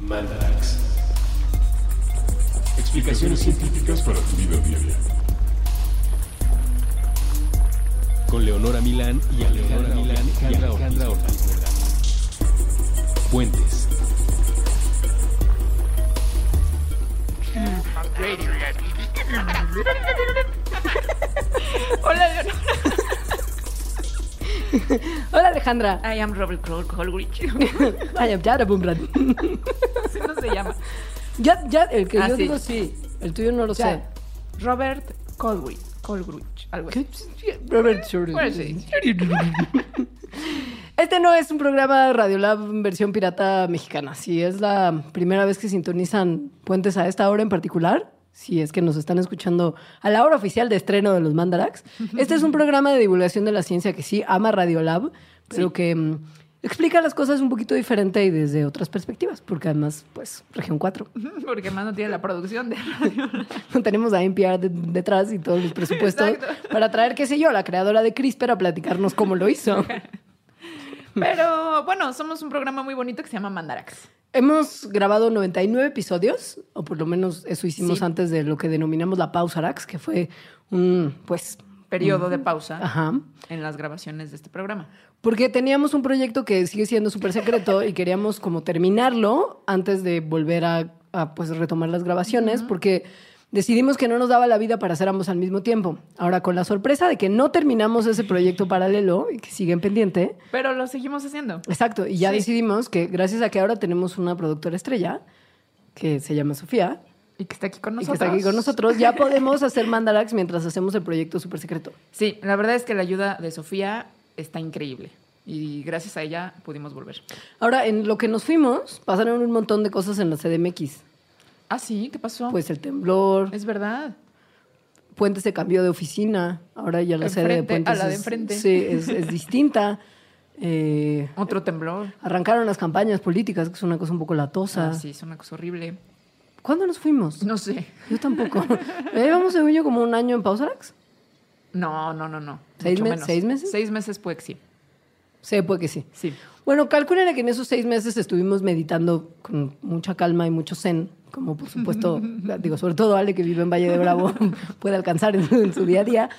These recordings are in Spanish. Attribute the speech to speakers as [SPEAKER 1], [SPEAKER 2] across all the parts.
[SPEAKER 1] Mandarax. Explicaciones científicas para tu vida diaria. Con Leonora Milán y Alejandra Milán y Alejandra Ortiz Medrano. Puentes.
[SPEAKER 2] Hola, Leonora.
[SPEAKER 3] Hola Alejandra.
[SPEAKER 2] I am Robert Cole Colgrich.
[SPEAKER 3] I am Yara Bumbrad.
[SPEAKER 2] Así no se llama.
[SPEAKER 3] Ya, ya, el que
[SPEAKER 2] Ah,
[SPEAKER 3] yo
[SPEAKER 2] sí.
[SPEAKER 3] digo sí. El tuyo no lo sé.
[SPEAKER 2] Ya. Robert Colgrich. Colgrich. Algo así.
[SPEAKER 3] Robert
[SPEAKER 2] sí.
[SPEAKER 3] Este no es un programa de Radiolab versión pirata mexicana. Si es la primera vez que sintonizan puentes a esta hora en particular, si es que nos están escuchando a la hora oficial de estreno de los Mandarax, este es un programa de divulgación de la ciencia que sí ama Radiolab, pero que mm, explica las cosas un poquito diferente y desde otras perspectivas, porque además, pues, región 4.
[SPEAKER 2] Porque más no tiene la producción de radio.
[SPEAKER 3] No tenemos a NPR de- detrás y todos los presupuestos
[SPEAKER 2] Exacto.
[SPEAKER 3] para traer, qué sé yo, a la creadora de CRISPR a platicarnos cómo lo hizo.
[SPEAKER 2] Pero bueno, somos un programa muy bonito que se llama Mandarax.
[SPEAKER 3] Hemos grabado 99 episodios, o por lo menos eso hicimos
[SPEAKER 2] Sí.
[SPEAKER 3] antes de lo que denominamos la Pausarax, que fue un, pues,
[SPEAKER 2] Periodo de pausa
[SPEAKER 3] ajá.
[SPEAKER 2] en las grabaciones de este programa.
[SPEAKER 3] Porque teníamos un proyecto que sigue siendo súper secreto y queríamos como terminarlo antes de volver a, a, pues, retomar las grabaciones, porque decidimos que no nos daba la vida para hacer ambos al mismo tiempo. Ahora, con la sorpresa de que no terminamos ese proyecto paralelo y que sigue en pendiente,
[SPEAKER 2] Pero lo seguimos haciendo.
[SPEAKER 3] Exacto, y ya
[SPEAKER 2] Sí.
[SPEAKER 3] decidimos que gracias a que ahora tenemos una productora estrella que se llama Sofía
[SPEAKER 2] Y que está aquí con
[SPEAKER 3] y
[SPEAKER 2] nosotros.
[SPEAKER 3] que está aquí con nosotros, ya podemos hacer mandalax mientras hacemos el proyecto súper secreto.
[SPEAKER 2] Sí, la verdad es que la ayuda de Sofía está increíble. Y gracias a ella pudimos volver.
[SPEAKER 3] Ahora, en lo que nos fuimos, pasaron un montón de cosas en la CDMX.
[SPEAKER 2] Ah, sí, ¿qué pasó?
[SPEAKER 3] Pues el temblor,
[SPEAKER 2] es verdad.
[SPEAKER 3] Puente se cambió de oficina, ahora ya la sede de Puentes
[SPEAKER 2] a la de
[SPEAKER 3] es-
[SPEAKER 2] enfrente.
[SPEAKER 3] sí, es, es distinta. Eh,
[SPEAKER 2] Otro temblor.
[SPEAKER 3] arrancaron las campañas políticas, que es una cosa un poco latosa.
[SPEAKER 2] Ah, sí, es una cosa horrible.
[SPEAKER 3] ¿Cuándo nos fuimos?
[SPEAKER 2] No sé.
[SPEAKER 3] Yo tampoco. Llevamos, según yo, como un año en Pausarax.
[SPEAKER 2] No, no, no, no.
[SPEAKER 3] ¿Seis me-
[SPEAKER 2] menos.
[SPEAKER 3] seis meses?
[SPEAKER 2] Seis meses puede que sí.
[SPEAKER 3] Sí, puede que sí.
[SPEAKER 2] Sí.
[SPEAKER 3] Bueno, calculen que en esos seis meses estuvimos meditando con mucha calma y mucho zen, como por supuesto, digo, sobre todo Ale, que vive en Valle de Bravo, puede alcanzar en, su- en su día a día.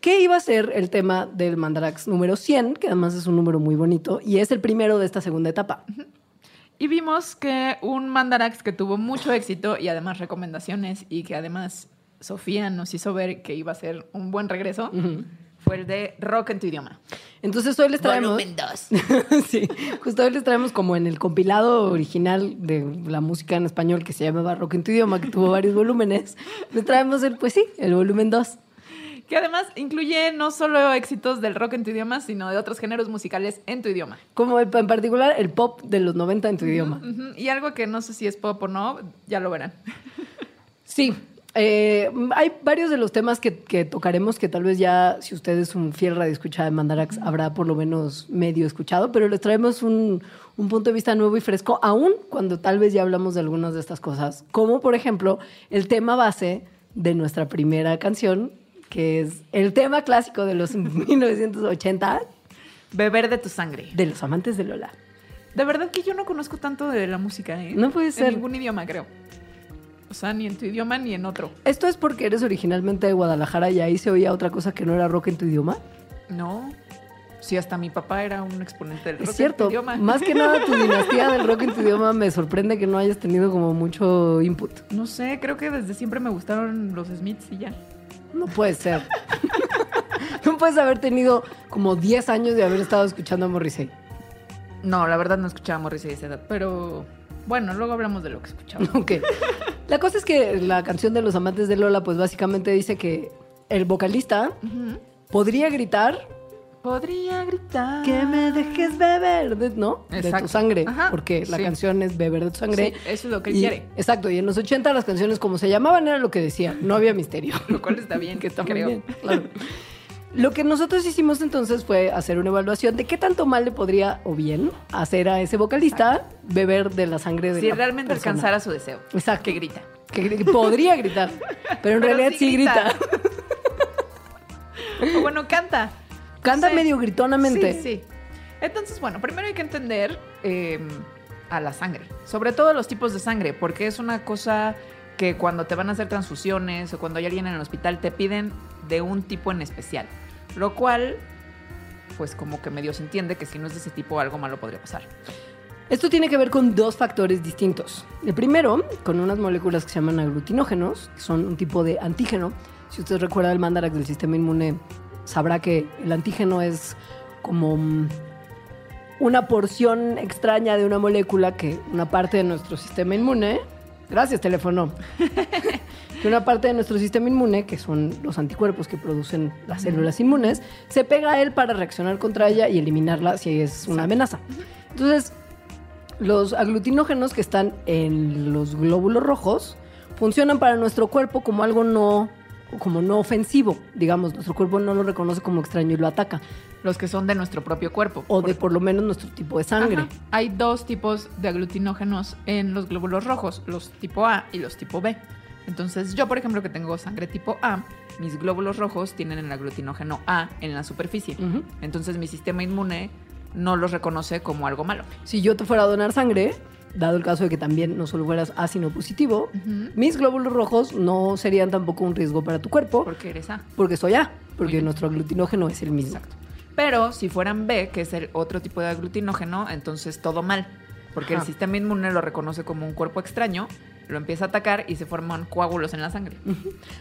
[SPEAKER 3] ¿Qué iba a ser el tema del Mandarax número 100, que además es un número muy bonito, y es el primero de esta segunda etapa?
[SPEAKER 2] Y vimos que un Mandarax que tuvo mucho éxito y además recomendaciones y que además Sofía nos hizo ver que iba a ser un buen regreso fue el de Rock en tu idioma.
[SPEAKER 3] Entonces hoy les traemos...
[SPEAKER 2] Volumen 2.
[SPEAKER 3] sí, justo hoy les traemos como en el compilado original de la música en español que se llamaba Rock en tu idioma, que tuvo varios volúmenes. Les traemos el, pues sí, el volumen 2.
[SPEAKER 2] Que además incluye no solo éxitos del rock en tu idioma, sino de otros géneros musicales en tu idioma.
[SPEAKER 3] Como el- en particular el pop de los 90 en tu idioma.
[SPEAKER 2] Y algo que no sé si es pop o no, ya lo verán.
[SPEAKER 3] Sí. Eh, hay varios de los temas que, que tocaremos que tal vez ya, si usted es un fiel radio escuchada de Mandarax, habrá por lo menos medio escuchado, pero les traemos un, un punto de vista nuevo y fresco, aún cuando tal vez ya hablamos de algunas de estas cosas, como por ejemplo el tema base de nuestra primera canción, que es el tema clásico de los 1980
[SPEAKER 2] Beber de tu sangre.
[SPEAKER 3] de los amantes de Lola.
[SPEAKER 2] De verdad que yo no conozco tanto de la música, ¿eh?
[SPEAKER 3] No puede ser.
[SPEAKER 2] En ningún idioma, creo. O sea, ni en tu idioma ni en otro.
[SPEAKER 3] Esto es porque eres originalmente de Guadalajara y ahí se oía otra cosa que no era rock en tu idioma.
[SPEAKER 2] No. Sí, hasta mi papá era un exponente del rock
[SPEAKER 3] Es
[SPEAKER 2] en tu
[SPEAKER 3] cierto.
[SPEAKER 2] idioma.
[SPEAKER 3] Más que nada, tu dinastía del rock en tu idioma me sorprende que no hayas tenido como mucho input.
[SPEAKER 2] No sé, creo que desde siempre me gustaron los Smiths y ya.
[SPEAKER 3] No puede ser. no puedes haber tenido como 10 años de haber estado escuchando a Morrissey.
[SPEAKER 2] No, la verdad no escuchaba Morrissey a esa edad, pero bueno, luego hablamos de lo que escuchaba.
[SPEAKER 3] Ok. La cosa es que la canción de los amantes de Lola, pues básicamente dice que el vocalista podría gritar
[SPEAKER 2] Podría gritar.
[SPEAKER 3] que me dejes beber, de- ¿no? De tu sangre.
[SPEAKER 2] Ajá,
[SPEAKER 3] Porque la
[SPEAKER 2] sí.
[SPEAKER 3] canción es beber de tu sangre.
[SPEAKER 2] Sí, eso es lo que él
[SPEAKER 3] Y-
[SPEAKER 2] quiere.
[SPEAKER 3] Exacto, y en los 80 las canciones como se llamaban era lo que decía, no había misterio.
[SPEAKER 2] Lo cual está bien,
[SPEAKER 3] que está muy
[SPEAKER 2] creo.
[SPEAKER 3] bien, claro. Lo que nosotros hicimos entonces fue hacer una evaluación de qué tanto mal le podría o bien hacer a ese vocalista beber de la sangre de
[SPEAKER 2] Si
[SPEAKER 3] la
[SPEAKER 2] realmente
[SPEAKER 3] persona.
[SPEAKER 2] alcanzara su deseo.
[SPEAKER 3] Exacto.
[SPEAKER 2] Que grita.
[SPEAKER 3] Que gri- podría gritar, pero en
[SPEAKER 2] Pero
[SPEAKER 3] realidad
[SPEAKER 2] sí
[SPEAKER 3] grita.
[SPEAKER 2] grita. O bueno, canta.
[SPEAKER 3] Canta medio gritonamente.
[SPEAKER 2] Sí, sí. Entonces, bueno, primero hay que entender eh, a la sangre. Sobre todo los tipos de sangre, porque es una cosa que cuando te van a hacer transfusiones o cuando hay alguien en el hospital te piden de un tipo en especial. Lo cual, pues como que medio se entiende que si no es de ese tipo algo malo podría pasar.
[SPEAKER 3] Esto tiene que ver con dos factores distintos. El primero, con unas moléculas que se llaman aglutinógenos, que son un tipo de antígeno. Si usted recuerda el mandarax del sistema inmune, sabrá que el antígeno es como mm, una porción extraña de una molécula que una parte de nuestro sistema inmune, gracias teléfono, que una parte de nuestro sistema inmune, que son los anticuerpos que producen las células inmunes, se pega a él para reaccionar contra ella y eliminarla si es una amenaza. Entonces, los aglutinógenos que están en los glóbulos rojos funcionan para nuestro cuerpo como algo no como no ofensivo, digamos, nuestro cuerpo no lo reconoce como extraño y lo ataca,
[SPEAKER 2] Los que son de nuestro propio cuerpo.
[SPEAKER 3] o de por lo menos nuestro tipo de sangre.
[SPEAKER 2] Ajá. Hay dos tipos de aglutinógenos en los glóbulos rojos, los tipo A y los tipo B. Entonces, yo, por ejemplo, que tengo sangre tipo A, mis glóbulos rojos tienen el aglutinógeno A en la superficie. Entonces, mi sistema inmune no los reconoce como algo malo.
[SPEAKER 3] Si yo te fuera a donar sangre, dado el caso de que también no solo fueras A sino positivo, mis glóbulos rojos no serían tampoco un riesgo para tu cuerpo,
[SPEAKER 2] Porque eres A.
[SPEAKER 3] porque soy A, porque nuestro aglutinógeno es el mismo.
[SPEAKER 2] Exacto. Pero si fueran B, que es el otro tipo de aglutinógeno, entonces todo mal. Porque
[SPEAKER 3] Ajá.
[SPEAKER 2] el sistema inmune lo reconoce como un cuerpo extraño, lo empieza a atacar y se forman coágulos en la sangre.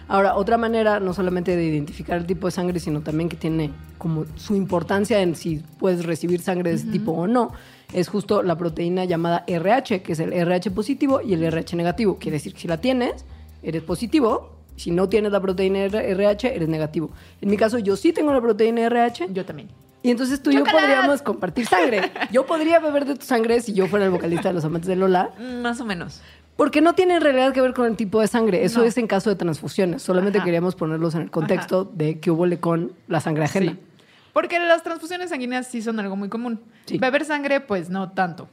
[SPEAKER 3] Ahora, otra manera no solamente de identificar el tipo de sangre, sino también que tiene como su importancia en si puedes recibir sangre de ese tipo o no, es justo la proteína llamada RH, que es el RH positivo y el RH negativo. Quiere decir que si la tienes, eres positivo. Si no tienes la proteína RH, eres negativo. En mi caso, yo sí tengo la proteína RH.
[SPEAKER 2] Yo también.
[SPEAKER 3] Y entonces tú y yo podríamos compartir sangre. Yo podría beber de tu sangre si yo fuera el vocalista de los amantes de Lola.
[SPEAKER 2] Mm, Más o menos.
[SPEAKER 3] Porque no tiene en realidad que ver con el tipo de sangre. Eso
[SPEAKER 2] No.
[SPEAKER 3] es en caso de transfusiones. Solamente
[SPEAKER 2] Ajá.
[SPEAKER 3] queríamos ponerlos en el contexto de que hubo con la sangre ajena.
[SPEAKER 2] Sí. Porque las transfusiones sanguíneas sí son algo muy común.
[SPEAKER 3] Sí.
[SPEAKER 2] Beber sangre, pues no tanto.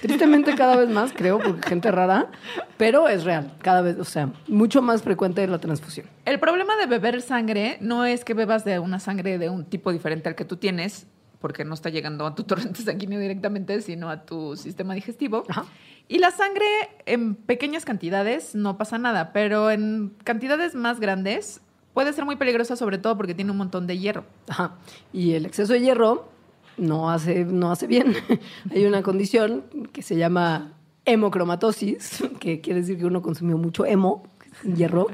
[SPEAKER 3] Tristemente cada vez más, creo, porque gente rara, pero es real. Cada vez, o sea, mucho más frecuente la transfusión.
[SPEAKER 2] El problema de beber sangre no es que bebas de una sangre de un tipo diferente al que tú tienes, porque no está llegando a tu torrente sanguíneo directamente, sino a tu sistema digestivo.
[SPEAKER 3] Ajá.
[SPEAKER 2] Y la sangre en pequeñas cantidades no pasa nada, pero en cantidades más grandes puede ser muy peligrosa, sobre todo porque tiene un montón de hierro.
[SPEAKER 3] Ajá. Y el exceso de hierro no hace, no hace bien. Hay una condición que se llama hemocromatosis, que quiere decir que uno consumió mucho hemo, hierro,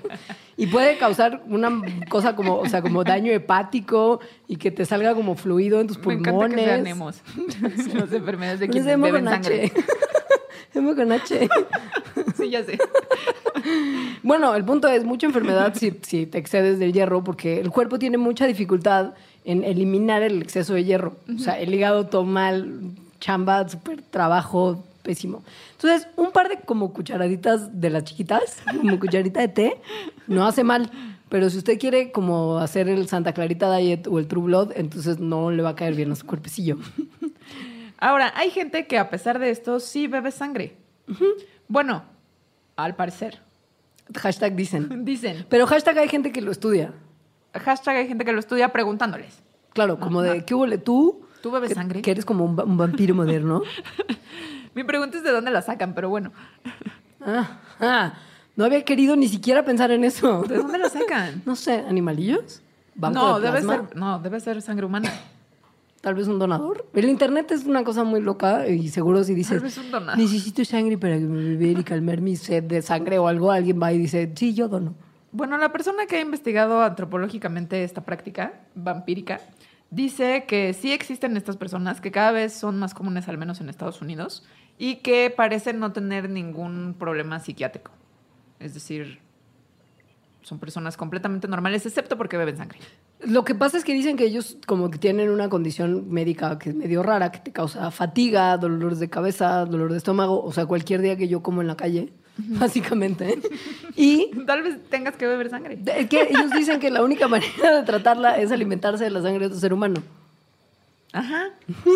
[SPEAKER 3] y puede causar una cosa como, o sea, como daño hepático y que te salga como fluido en tus
[SPEAKER 2] Me
[SPEAKER 3] pulmones.
[SPEAKER 2] encanta que sean emos. Las enfermedades de quienes
[SPEAKER 3] hemo
[SPEAKER 2] beben sangre.
[SPEAKER 3] H. hemo con H.
[SPEAKER 2] Sí, ya sé.
[SPEAKER 3] Bueno, el punto es mucha enfermedad si, si te excedes del hierro, porque el cuerpo tiene mucha dificultad en eliminar el exceso de hierro. O sea, el hígado toma el chamba, súper trabajo pésimo. Entonces, un par de como cucharaditas de las chiquitas, como cucharita de té, no hace mal. Pero si usted quiere como hacer el Santa Clarita Diet o el True Blood, entonces no le va a caer bien a su cuerpecillo.
[SPEAKER 2] Ahora, hay gente que a pesar de esto sí bebe sangre. Bueno, al parecer.
[SPEAKER 3] Hashtag dicen.
[SPEAKER 2] Dicen.
[SPEAKER 3] Pero hashtag hay gente que lo estudia.
[SPEAKER 2] Hashtag hay gente que lo estudia preguntándoles.
[SPEAKER 3] Claro, como de, ¿qué hubo tú?
[SPEAKER 2] ¿Tú bebes
[SPEAKER 3] que,
[SPEAKER 2] sangre?
[SPEAKER 3] Que eres como un, un vampiro moderno.
[SPEAKER 2] Mi pregunta es de dónde la sacan, pero bueno.
[SPEAKER 3] Ah, ah, no había querido ni siquiera pensar en eso.
[SPEAKER 2] ¿De dónde la sacan?
[SPEAKER 3] No sé, ¿animalillos? ¿Banco
[SPEAKER 2] No,
[SPEAKER 3] de
[SPEAKER 2] debe ser, no, debe ser sangre humana.
[SPEAKER 3] Tal vez un donador. El internet es una cosa muy loca y seguro si dices,
[SPEAKER 2] Tal vez un donador.
[SPEAKER 3] necesito sangre para beber y calmar mi sed de sangre o algo, alguien va y dice, sí, yo dono.
[SPEAKER 2] Bueno, la persona que ha investigado antropológicamente esta práctica vampírica dice que sí existen estas personas, que cada vez son más comunes, al menos en Estados Unidos, y que parecen no tener ningún problema psiquiátrico. Es decir, son personas completamente normales, excepto porque beben sangre.
[SPEAKER 3] Lo que pasa es que dicen que ellos como que tienen una condición médica que es medio rara, que te causa fatiga, dolores de cabeza, dolor de estómago, o sea, cualquier día que yo como en la calle, básicamente. Y
[SPEAKER 2] Tal vez tengas que beber sangre.
[SPEAKER 3] Es que ellos dicen que la única manera de tratarla es alimentarse de la sangre de otro ser humano.
[SPEAKER 2] Ajá,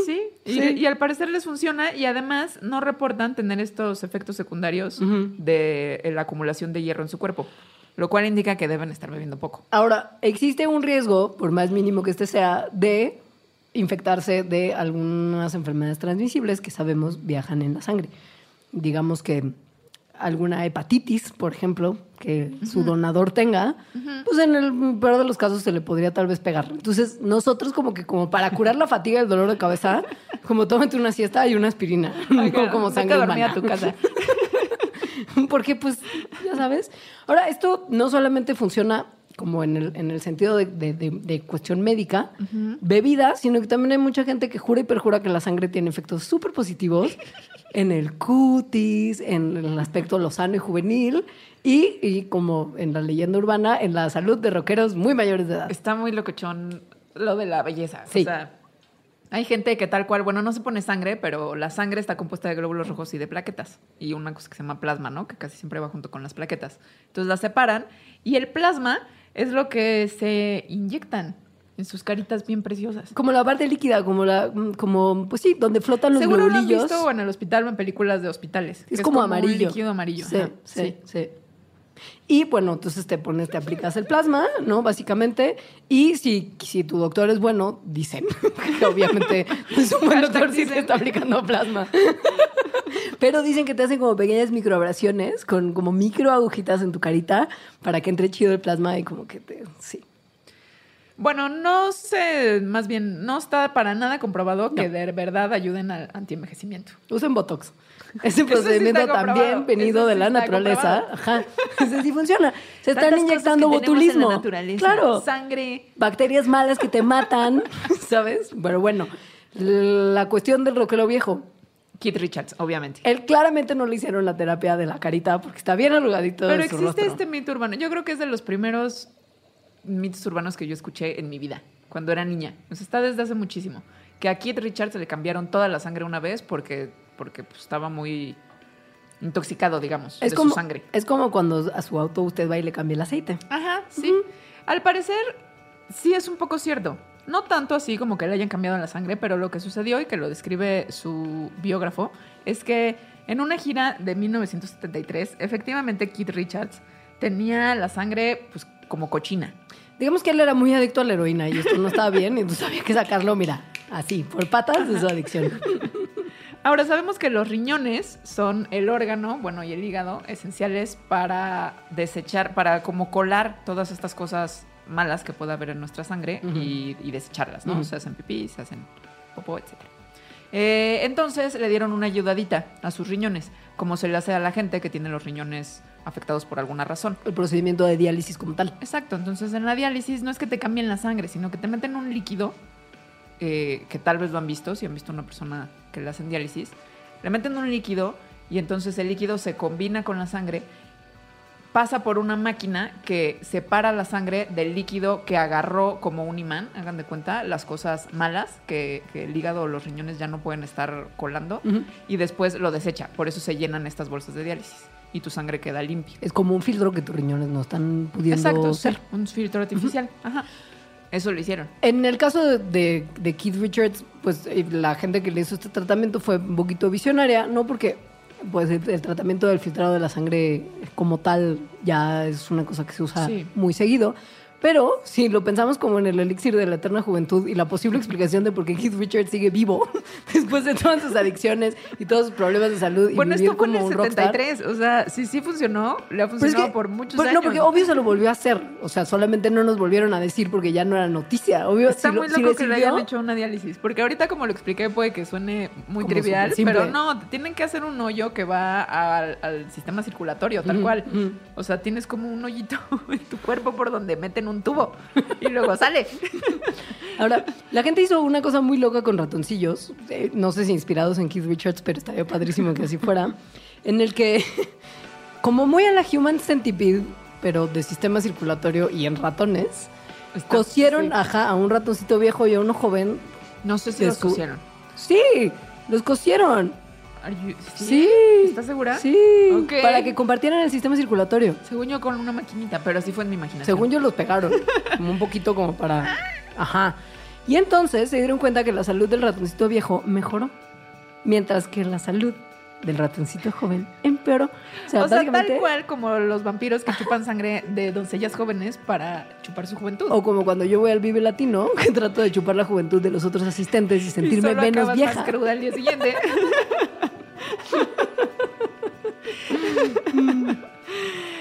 [SPEAKER 2] sí. Y,
[SPEAKER 3] Sí.
[SPEAKER 2] y al parecer les funciona y además no reportan tener estos efectos secundarios de la acumulación de hierro en su cuerpo, lo cual indica que deben estar bebiendo poco.
[SPEAKER 3] Ahora, existe un riesgo, por más mínimo que este sea, de infectarse de algunas enfermedades transmisibles que sabemos viajan en la sangre. Digamos que alguna hepatitis, por ejemplo, que su donador tenga, pues en el peor de los casos se le podría tal vez pegar. Entonces, nosotros como que como para curar la fatiga y el dolor de cabeza, como tómate una siesta y una aspirina, como
[SPEAKER 2] Vete
[SPEAKER 3] sangre humana.
[SPEAKER 2] a tu casa.
[SPEAKER 3] Porque, pues, ya sabes. Ahora, esto no solamente funciona como en el, en el sentido de, de- de- de cuestión médica, bebida, sino que también hay mucha gente que jura y perjura que la sangre tiene efectos súper positivos en el cutis, en el aspecto lozano y juvenil, y, y como en la leyenda urbana, en la salud de rockeros muy mayores de edad.
[SPEAKER 2] Está muy locochón lo de la belleza.
[SPEAKER 3] Sí.
[SPEAKER 2] O sea, hay gente que tal cual, bueno, no se pone sangre, pero la sangre está compuesta de glóbulos rojos y de plaquetas. Y una cosa que se llama plasma, ¿no? Que casi siempre va junto con las plaquetas. Entonces las separan y el plasma es lo que se inyectan en sus caritas bien preciosas.
[SPEAKER 3] Como la parte líquida, como la, como, pues sí, donde flotan los
[SPEAKER 2] Seguro lo han
[SPEAKER 3] globulillos.
[SPEAKER 2] visto en el hospital o en películas de hospitales. que
[SPEAKER 3] Es como
[SPEAKER 2] un
[SPEAKER 3] amarillo.
[SPEAKER 2] líquido amarillo.
[SPEAKER 3] Sí,
[SPEAKER 2] Ajá,
[SPEAKER 3] sí, sí. Y bueno, entonces te pones, te aplicas el plasma, ¿no? Básicamente. Y si, si tu doctor es bueno, dicen que obviamente es un buen doctor si te está aplicando plasma. Pero dicen que te hacen como pequeñas microabrasiones con como micro agujitas en tu carita para que entre chido el plasma y como que te. Sí.
[SPEAKER 2] Bueno, no sé, más bien, no está para nada comprobado que de verdad ayuden al antienvejecimiento.
[SPEAKER 3] Usen Botox. Ese
[SPEAKER 2] sí
[SPEAKER 3] procedimiento también venido de la naturaleza. Ajá. Ese sí funciona. Se están
[SPEAKER 2] Tantas
[SPEAKER 3] inyectando botulismo.
[SPEAKER 2] en la naturaleza.
[SPEAKER 3] Claro.
[SPEAKER 2] Sangre.
[SPEAKER 3] bacterias malas que te matan, ¿sabes? Pero bueno, la cuestión del rockero viejo.
[SPEAKER 2] Keith Richards, obviamente.
[SPEAKER 3] Él claramente no le hicieron la terapia de la carita porque está bien arrugadito
[SPEAKER 2] Pero
[SPEAKER 3] de su
[SPEAKER 2] existe
[SPEAKER 3] rostro.
[SPEAKER 2] este mito urbano. Yo creo que es de los primeros mitos urbanos que yo escuché en mi vida, cuando era niña. O sea, está desde hace muchísimo. Que a Keith Richards le cambiaron toda la sangre una vez porque, porque pues, estaba muy intoxicado, digamos,
[SPEAKER 3] es
[SPEAKER 2] de
[SPEAKER 3] como,
[SPEAKER 2] su sangre.
[SPEAKER 3] Es como cuando a su auto usted va y le cambia el aceite.
[SPEAKER 2] Ajá, sí. Al parecer, sí es un poco cierto. No tanto así como que le hayan cambiado la sangre, pero lo que sucedió y que lo describe su biógrafo es que en una gira de 1973, efectivamente Keith Richards tenía la sangre pues como cochina.
[SPEAKER 3] Digamos que él era muy adicto a la heroína y esto no estaba bien y entonces había que sacarlo, mira, así, por patas de su adicción.
[SPEAKER 2] Ahora sabemos que los riñones son el órgano, bueno, y el hígado esenciales para desechar, para como colar todas estas cosas malas que pueda haber en nuestra sangre y, y desecharlas, ¿no? Se hacen pipí, se hacen popó, etc. Eh, entonces le dieron una ayudadita a sus riñones, como se le hace a la gente que tiene los riñones afectados por alguna razón.
[SPEAKER 3] El procedimiento de diálisis como tal.
[SPEAKER 2] Exacto, entonces en la diálisis no es que te cambien la sangre, sino que te meten un líquido eh, que tal vez lo han visto, si han visto a una persona que le hacen diálisis, le meten un líquido y entonces el líquido se combina con la sangre, pasa por una máquina que separa la sangre del líquido que agarró como un imán, hagan de cuenta, las cosas malas que, que el hígado o los riñones ya no pueden estar colando, y después lo desecha, por eso se llenan estas bolsas de diálisis y tu sangre queda limpia.
[SPEAKER 3] Es como un filtro que tus riñones no están pudiendo
[SPEAKER 2] Exacto,
[SPEAKER 3] ser.
[SPEAKER 2] un filtro artificial. Ajá. Eso lo hicieron.
[SPEAKER 3] En el caso de, de, de Keith Richards, pues eh, la gente que le hizo este tratamiento fue un poquito visionaria, no porque pues el, el tratamiento del filtrado de la sangre como tal ya es una cosa que se usa
[SPEAKER 2] Sí.
[SPEAKER 3] muy seguido. Pero si lo pensamos como en el elixir de la eterna juventud y la posible explicación de por qué Keith Richards sigue vivo después de todas sus adicciones y todos sus problemas de salud y
[SPEAKER 2] Bueno, esto fue en
[SPEAKER 3] como
[SPEAKER 2] el
[SPEAKER 3] un rockstar.
[SPEAKER 2] 73. O sea, sí, sí funcionó. Le ha
[SPEAKER 3] es
[SPEAKER 2] funcionado
[SPEAKER 3] que-
[SPEAKER 2] por muchos años.
[SPEAKER 3] No, porque obvio se lo volvió a hacer. O sea, solamente no nos volvieron a decir porque ya no era noticia. Obvio,
[SPEAKER 2] Está
[SPEAKER 3] si
[SPEAKER 2] muy loco que le hayan hecho una diálisis. Porque ahorita, como lo expliqué, puede que suene muy
[SPEAKER 3] Como
[SPEAKER 2] trivial. Pero no, tienen que hacer un hoyo que va al, al sistema circulatorio, tal cual. O sea, tienes como un hoyito en tu cuerpo por donde meten un tubo y luego sale.
[SPEAKER 3] Ahora, la gente hizo una cosa muy loca con ratoncillos, eh, no sé si inspirados en Keith Richards, pero estaría padrísimo que así fuera, en el que, como muy a la Human Centipede, pero de sistema circulatorio y en ratones,
[SPEAKER 2] Está-
[SPEAKER 3] cosieron
[SPEAKER 2] sí.
[SPEAKER 3] ajá, a un ratoncito viejo y a uno joven.
[SPEAKER 2] No sé si los cosieron.
[SPEAKER 3] Sí, los cosieron.
[SPEAKER 2] Are you-
[SPEAKER 3] Sí.
[SPEAKER 2] ¿Estás segura?
[SPEAKER 3] Sí,
[SPEAKER 2] Ok.
[SPEAKER 3] para que compartieran el sistema circulatorio.
[SPEAKER 2] Según yo con una maquinita, pero así fue en mi imaginación.
[SPEAKER 3] Según yo los pegaron, como un poquito como para... Ajá. Y entonces se dieron cuenta que la salud del ratoncito viejo mejoró, mientras que la salud del ratoncito joven empeoró.
[SPEAKER 2] O sea, tal cual como los vampiros que chupan sangre de doncellas jóvenes para chupar su juventud.
[SPEAKER 3] O como cuando yo voy al Vive Latino, que trato de chupar la juventud de los otros asistentes y sentirme
[SPEAKER 2] y
[SPEAKER 3] menos vieja.
[SPEAKER 2] Más cruda al día siguiente.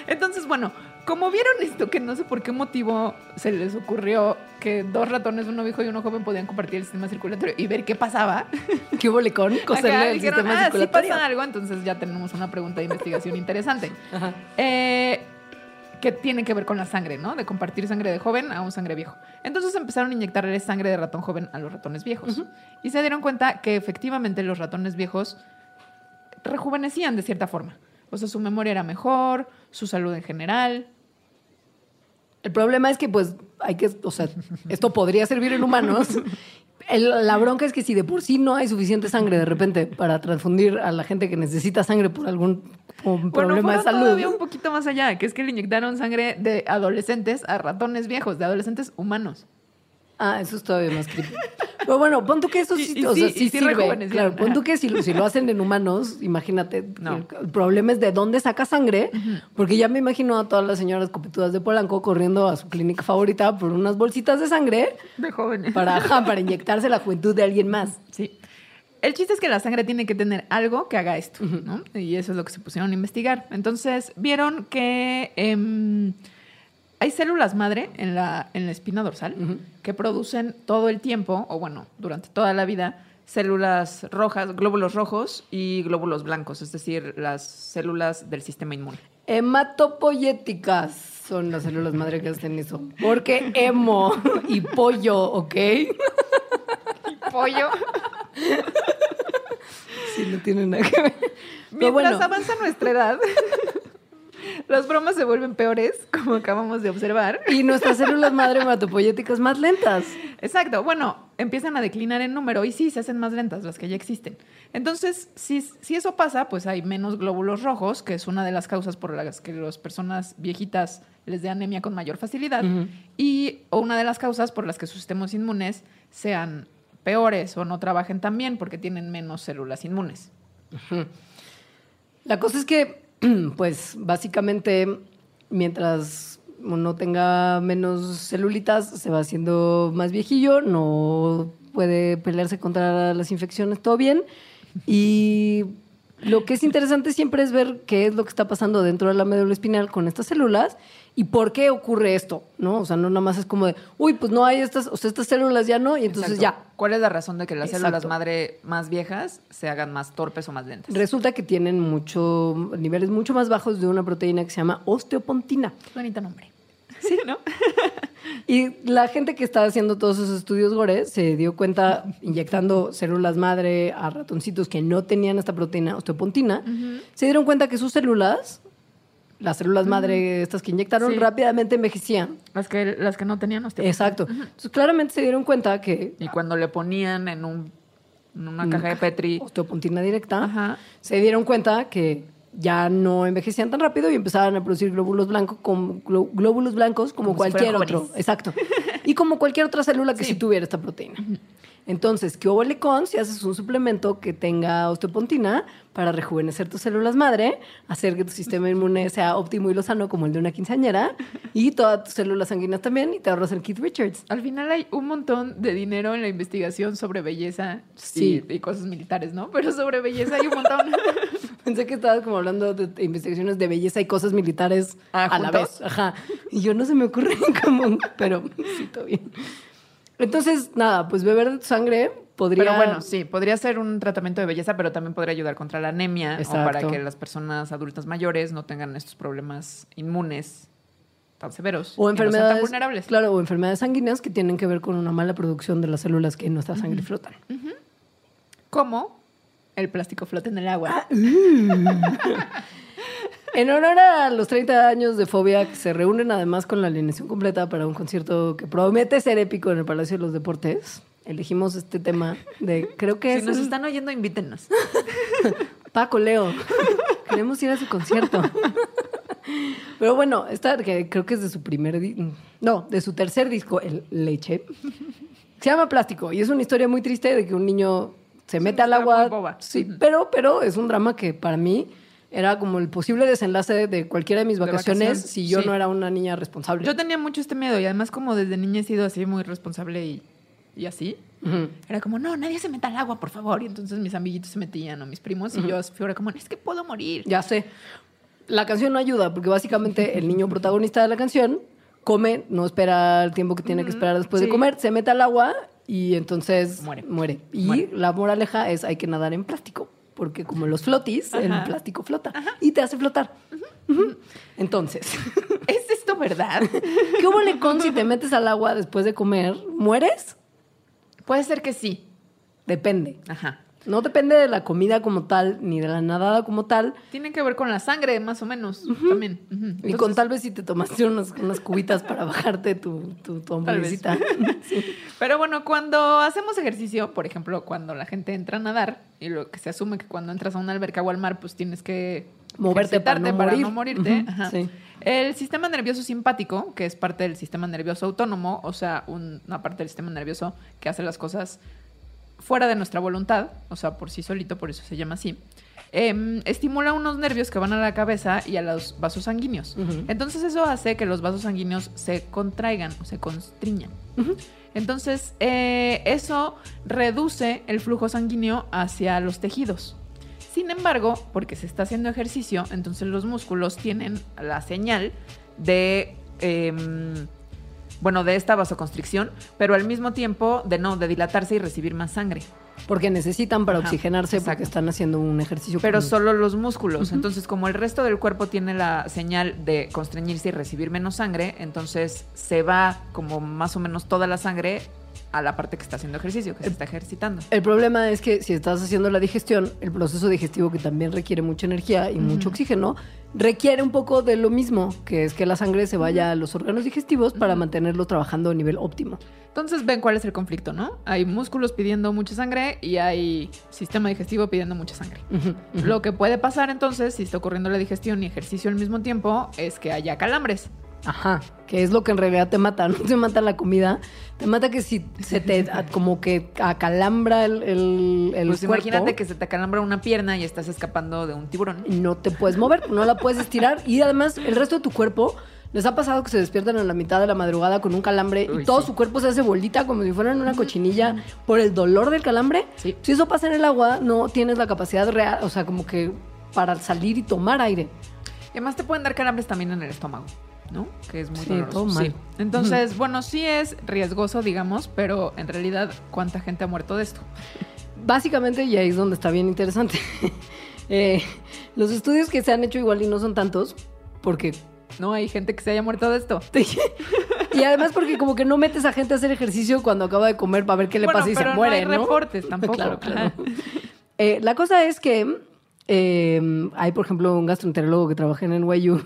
[SPEAKER 2] Entonces, bueno, como vieron esto, que no sé por qué motivo se les ocurrió que dos ratones, uno viejo y uno joven, podían compartir el sistema circulatorio y ver qué pasaba.
[SPEAKER 3] ¿Qué hubo con coserle el sistema ah, circulatorio?
[SPEAKER 2] Si pasa algo, entonces ya tenemos una pregunta de investigación interesante. Eh, que tiene que ver con la sangre, ¿no? De compartir sangre de joven a un sangre viejo. Entonces empezaron a inyectarle sangre de ratón joven a los ratones viejos. Y se dieron cuenta que efectivamente los ratones viejos rejuvenecían de cierta forma. O sea, su memoria era mejor, su salud en general.
[SPEAKER 3] El problema es que, pues, hay que, o sea, esto podría servir en humanos. la bronca es que si de por sí no hay suficiente sangre de repente para transfundir a la gente que necesita sangre por algún problema de salud.
[SPEAKER 2] todavía un poquito más allá, que es que le inyectaron sangre de adolescentes a ratones viejos, de adolescentes humanos.
[SPEAKER 3] Ah, eso es todavía más creepy. Pero bueno, pon tú que eso sí, o sea, sí, sirve. Claro, pon tú que si, si, lo hacen en humanos, imagínate, el, problema es de dónde saca sangre, porque ya me imagino a todas las señoras copetudas de Polanco corriendo a su clínica favorita por unas bolsitas de sangre.
[SPEAKER 2] De jóvenes.
[SPEAKER 3] Para, para inyectarse la juventud de alguien más.
[SPEAKER 2] Sí. El chiste es que la sangre tiene que tener algo que haga esto, ¿no? Y eso es lo que se pusieron a investigar. Entonces, vieron que... Em, hay células madre en la, en la espina dorsal que producen todo el tiempo, o bueno, durante toda la vida, células rojas, glóbulos rojos y glóbulos blancos, es decir, las células del sistema inmune.
[SPEAKER 3] Hematopoyéticas son las células madre que hacen eso. Porque hemo y pollo, ¿ok? ¿Y
[SPEAKER 2] pollo?
[SPEAKER 3] Sí, no tiene nada que ver.
[SPEAKER 2] Mientras avanza nuestra edad, las bromas se vuelven peores, como acabamos de observar.
[SPEAKER 3] Y nuestras células madre hematopoyéticas más lentas.
[SPEAKER 2] Exacto. Bueno, empiezan a declinar en número y sí, se hacen más lentas las que ya existen. Entonces, si, si eso pasa, pues hay menos glóbulos rojos, que es una de las causas por las que las personas viejitas les dé anemia con mayor facilidad. Y o una de las causas por las que sus sistemas inmunes sean peores o no trabajen tan bien porque tienen menos células inmunes.
[SPEAKER 3] La cosa es que pues básicamente mientras uno tenga menos celulitas, se va haciendo más viejillo, no puede pelearse contra las infecciones, todo bien. Y lo que es interesante siempre es ver qué es lo que está pasando dentro de la médula espinal con estas células y por qué ocurre esto, ¿no? O sea, no nada más es como de, uy, pues no hay estas, o sea, estas células ya no, y entonces ya.
[SPEAKER 2] ¿Cuál es la razón de que las células madre más viejas se hagan más torpes o más lentas?
[SPEAKER 3] Resulta que tienen mucho, niveles mucho más bajos de una proteína que se llama osteopontina.
[SPEAKER 2] Bonito nombre.
[SPEAKER 3] Sí, ¿no? y la gente que estaba haciendo todos esos estudios gore se dio cuenta, inyectando células madre a ratoncitos que no tenían esta proteína osteopontina, se dieron cuenta que sus células las células madre, estas que inyectaron, rápidamente envejecían.
[SPEAKER 2] Las que, las que no tenían.
[SPEAKER 3] Exacto. Entonces, claramente se dieron cuenta que...
[SPEAKER 2] Y cuando le ponían en, un, en una caja de Petri...
[SPEAKER 3] Osteopontina directa, se dieron cuenta que ya no envejecían tan rápido y empezaban a producir glóbulos blancos como, glóbulos blancos como, cualquier otro. Exacto. Y como cualquier otra célula que sí, tuviera esta proteína. Entonces, ¿qué hubo con si haces un suplemento que tenga osteopontina para rejuvenecer tus células madre, hacer que tu sistema inmune sea óptimo y lo sano como el de una quinceañera y todas tus células sanguíneas también y te ahorras el Keith Richards?
[SPEAKER 2] Al final hay un montón de dinero en la investigación sobre belleza sí. y, cosas militares, ¿no? Pero sobre belleza hay un montón.
[SPEAKER 3] Pensé que estabas como hablando de investigaciones de belleza y cosas militares ah, a la vez. Ajá. Y yo no se me ocurre común, pero sí, todo bien. Entonces, nada, pues beber sangre podría...
[SPEAKER 2] Pero bueno, sí, podría ser un tratamiento de belleza, pero también podría ayudar contra la anemia o para que las personas adultas mayores no tengan estos problemas inmunes tan severos.
[SPEAKER 3] O enfermedades vulnerables. Claro, o enfermedades sanguíneas que tienen que ver con una mala producción de las células que en nuestra sangre flotan.
[SPEAKER 2] Como el plástico flota en el agua. Ah,
[SPEAKER 3] uh. En honor a los 30 años de Fobia, que se reúnen además con la alineación completa para un concierto que promete ser épico en el Palacio de los Deportes, elegimos este tema de, creo que
[SPEAKER 2] si nos están oyendo, invítenos.
[SPEAKER 3] Paco, Leo, queremos ir a su concierto. Pero bueno, esta que creo que es de su primer, no, de su tercer disco, el Leche, se llama Plástico y es una historia muy triste de que un niño se
[SPEAKER 2] Es
[SPEAKER 3] mete al agua. Sí, pero, pero es un drama que para mí era como el posible desenlace de cualquiera de mis
[SPEAKER 2] De
[SPEAKER 3] vacaciones
[SPEAKER 2] vacación,
[SPEAKER 3] si yo
[SPEAKER 2] sí.
[SPEAKER 3] no era una niña responsable.
[SPEAKER 2] Yo tenía mucho este miedo y además como desde niña he sido así muy responsable y, y así.
[SPEAKER 3] Ujú.
[SPEAKER 2] Era como, no, nadie se meta al agua, por favor. Y entonces mis amiguitos se metían o mis primos y yo ahora como, es que puedo morir.
[SPEAKER 3] Ya sé. La canción no ayuda porque básicamente el niño protagonista de la canción come, no espera el tiempo que tiene que esperar después de
[SPEAKER 2] sí.
[SPEAKER 3] comer, se mete al agua y entonces
[SPEAKER 2] Muere.
[SPEAKER 3] Y
[SPEAKER 2] Muere.
[SPEAKER 3] la moraleja es hay que nadar en plástico porque como los flotis, el plástico flota y te hace flotar. Entonces,
[SPEAKER 2] ¿Es esto verdad?
[SPEAKER 3] ¿qué hubo con si te metes al agua después de comer? ¿Mueres?
[SPEAKER 2] Puede ser que sí.
[SPEAKER 3] Depende.
[SPEAKER 2] Ajá.
[SPEAKER 3] No depende de la comida como tal, ni de la nadada como tal.
[SPEAKER 2] Tiene que ver con la sangre, más o menos, también.
[SPEAKER 3] Y
[SPEAKER 2] Entonces,
[SPEAKER 3] con tal vez si te tomaste unas, unas cubitas para bajarte tu, tu, tu hamburguesita.
[SPEAKER 2] Pero bueno, cuando hacemos ejercicio, por ejemplo, cuando la gente entra a nadar, y lo que se asume que cuando entras a una alberca o al mar, pues tienes que
[SPEAKER 3] Moverte para no
[SPEAKER 2] ejercitarte
[SPEAKER 3] morir.
[SPEAKER 2] morirte.
[SPEAKER 3] Ujú,
[SPEAKER 2] Ajá.
[SPEAKER 3] sí.
[SPEAKER 2] El sistema nervioso simpático, que es parte del sistema nervioso autónomo, o sea, un- una parte del sistema nervioso que hace las cosas fuera de nuestra voluntad, o sea, por sí solito, por eso se llama así, em, estimula unos nervios que van a la cabeza y a los vasos sanguíneos.
[SPEAKER 3] Ujú.
[SPEAKER 2] Entonces eso hace que los vasos sanguíneos se contraigan o se constriñan. Entonces, eh, eso reduce el flujo sanguíneo hacia los tejidos. Sin embargo, porque se está haciendo ejercicio, entonces los músculos tienen la señal de, em, bueno, de esta vasoconstricción, pero al mismo tiempo de no, de dilatarse y recibir más sangre.
[SPEAKER 3] Porque necesitan para
[SPEAKER 2] Ajá,
[SPEAKER 3] oxigenarse
[SPEAKER 2] exacto.
[SPEAKER 3] porque están haciendo un ejercicio.
[SPEAKER 2] Pero solo los músculos. Entonces, como el resto del cuerpo tiene la señal de constreñirse y recibir menos sangre, entonces se va como más o menos toda la sangre a la parte que está haciendo ejercicio, que se está ejercitando.
[SPEAKER 3] El problema es que si estás haciendo la digestión, el proceso digestivo que también requiere mucha energía y mucho oxígeno, requiere un poco de lo mismo, que es que la sangre se vaya a los órganos digestivos para mantenerlo trabajando a nivel óptimo.
[SPEAKER 2] Entonces, ven cuál es el conflicto, ¿no? Hay músculos pidiendo mucha sangre y hay sistema digestivo pidiendo mucha sangre. Lo que puede pasar entonces, si está ocurriendo la digestión y ejercicio al mismo tiempo, es que haya calambres.
[SPEAKER 3] Ajá, que es lo que en realidad te mata, no te mata la comida, te mata que si se te como que acalambra el, el, el
[SPEAKER 2] pues
[SPEAKER 3] cuerpo,
[SPEAKER 2] imagínate que se te acalambra una pierna y estás escapando de un tiburón.
[SPEAKER 3] no te puedes mover, no la puedes estirar y además el resto de tu cuerpo les ha pasado que se despiertan en la mitad de la madrugada con un calambre
[SPEAKER 2] Uy,
[SPEAKER 3] y todo
[SPEAKER 2] sí.
[SPEAKER 3] su cuerpo se hace bolita como si fueran una cochinilla por el dolor del calambre.
[SPEAKER 2] Sí.
[SPEAKER 3] Si eso pasa en el agua, no tienes la capacidad real, o sea, como que para salir y tomar aire.
[SPEAKER 2] Y además te pueden dar calambres también en el estómago, ¿no? Que es muy
[SPEAKER 3] Sí,
[SPEAKER 2] doloroso.
[SPEAKER 3] todo mal.
[SPEAKER 2] Entonces, bueno, sí es riesgoso, digamos, pero en realidad, ¿cuánta gente ha muerto de esto?
[SPEAKER 3] Básicamente, y ahí es donde está bien interesante. Eh, los estudios que se han hecho igual y no son tantos, porque...
[SPEAKER 2] No hay gente que se haya muerto de esto.
[SPEAKER 3] y además porque como que no metes a gente a hacer ejercicio cuando acaba de comer para ver qué le
[SPEAKER 2] Bueno,
[SPEAKER 3] pasa y
[SPEAKER 2] pero
[SPEAKER 3] se
[SPEAKER 2] no
[SPEAKER 3] muere,
[SPEAKER 2] hay
[SPEAKER 3] ¿no?
[SPEAKER 2] reportes tampoco.
[SPEAKER 3] claro, claro. Eh, la cosa es que eh, hay, por ejemplo, un gastroenterólogo que trabaja en NYU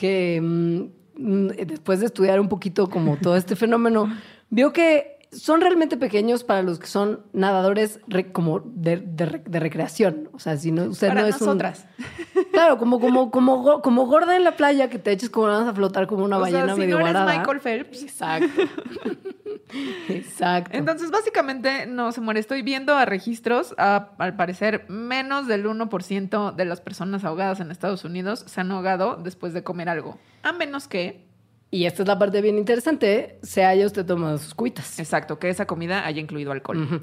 [SPEAKER 3] que mm, mm, después de estudiar un poquito como todo este fenómeno, vio que son realmente pequeños para los que son nadadores re- como de, de re- de recreación. O sea, si no, usted
[SPEAKER 2] Para
[SPEAKER 3] no es un-
[SPEAKER 2] nosotras.
[SPEAKER 3] Claro, como, como, como, como gorda en la playa que te eches como vas a flotar como una
[SPEAKER 2] O sea,
[SPEAKER 3] ballena
[SPEAKER 2] si
[SPEAKER 3] medio
[SPEAKER 2] no eres
[SPEAKER 3] varada.
[SPEAKER 2] Michael Phelps.
[SPEAKER 3] Exacto. Exacto.
[SPEAKER 2] Entonces, básicamente, no se muere. Estoy viendo a registros, a- al parecer, menos del 1% de las personas ahogadas en Estados Unidos se han ahogado después de comer algo. A menos que,
[SPEAKER 3] y esta es la parte bien interesante, se haya usted tomado sus cuitas.
[SPEAKER 2] exacto, que esa comida haya incluido alcohol.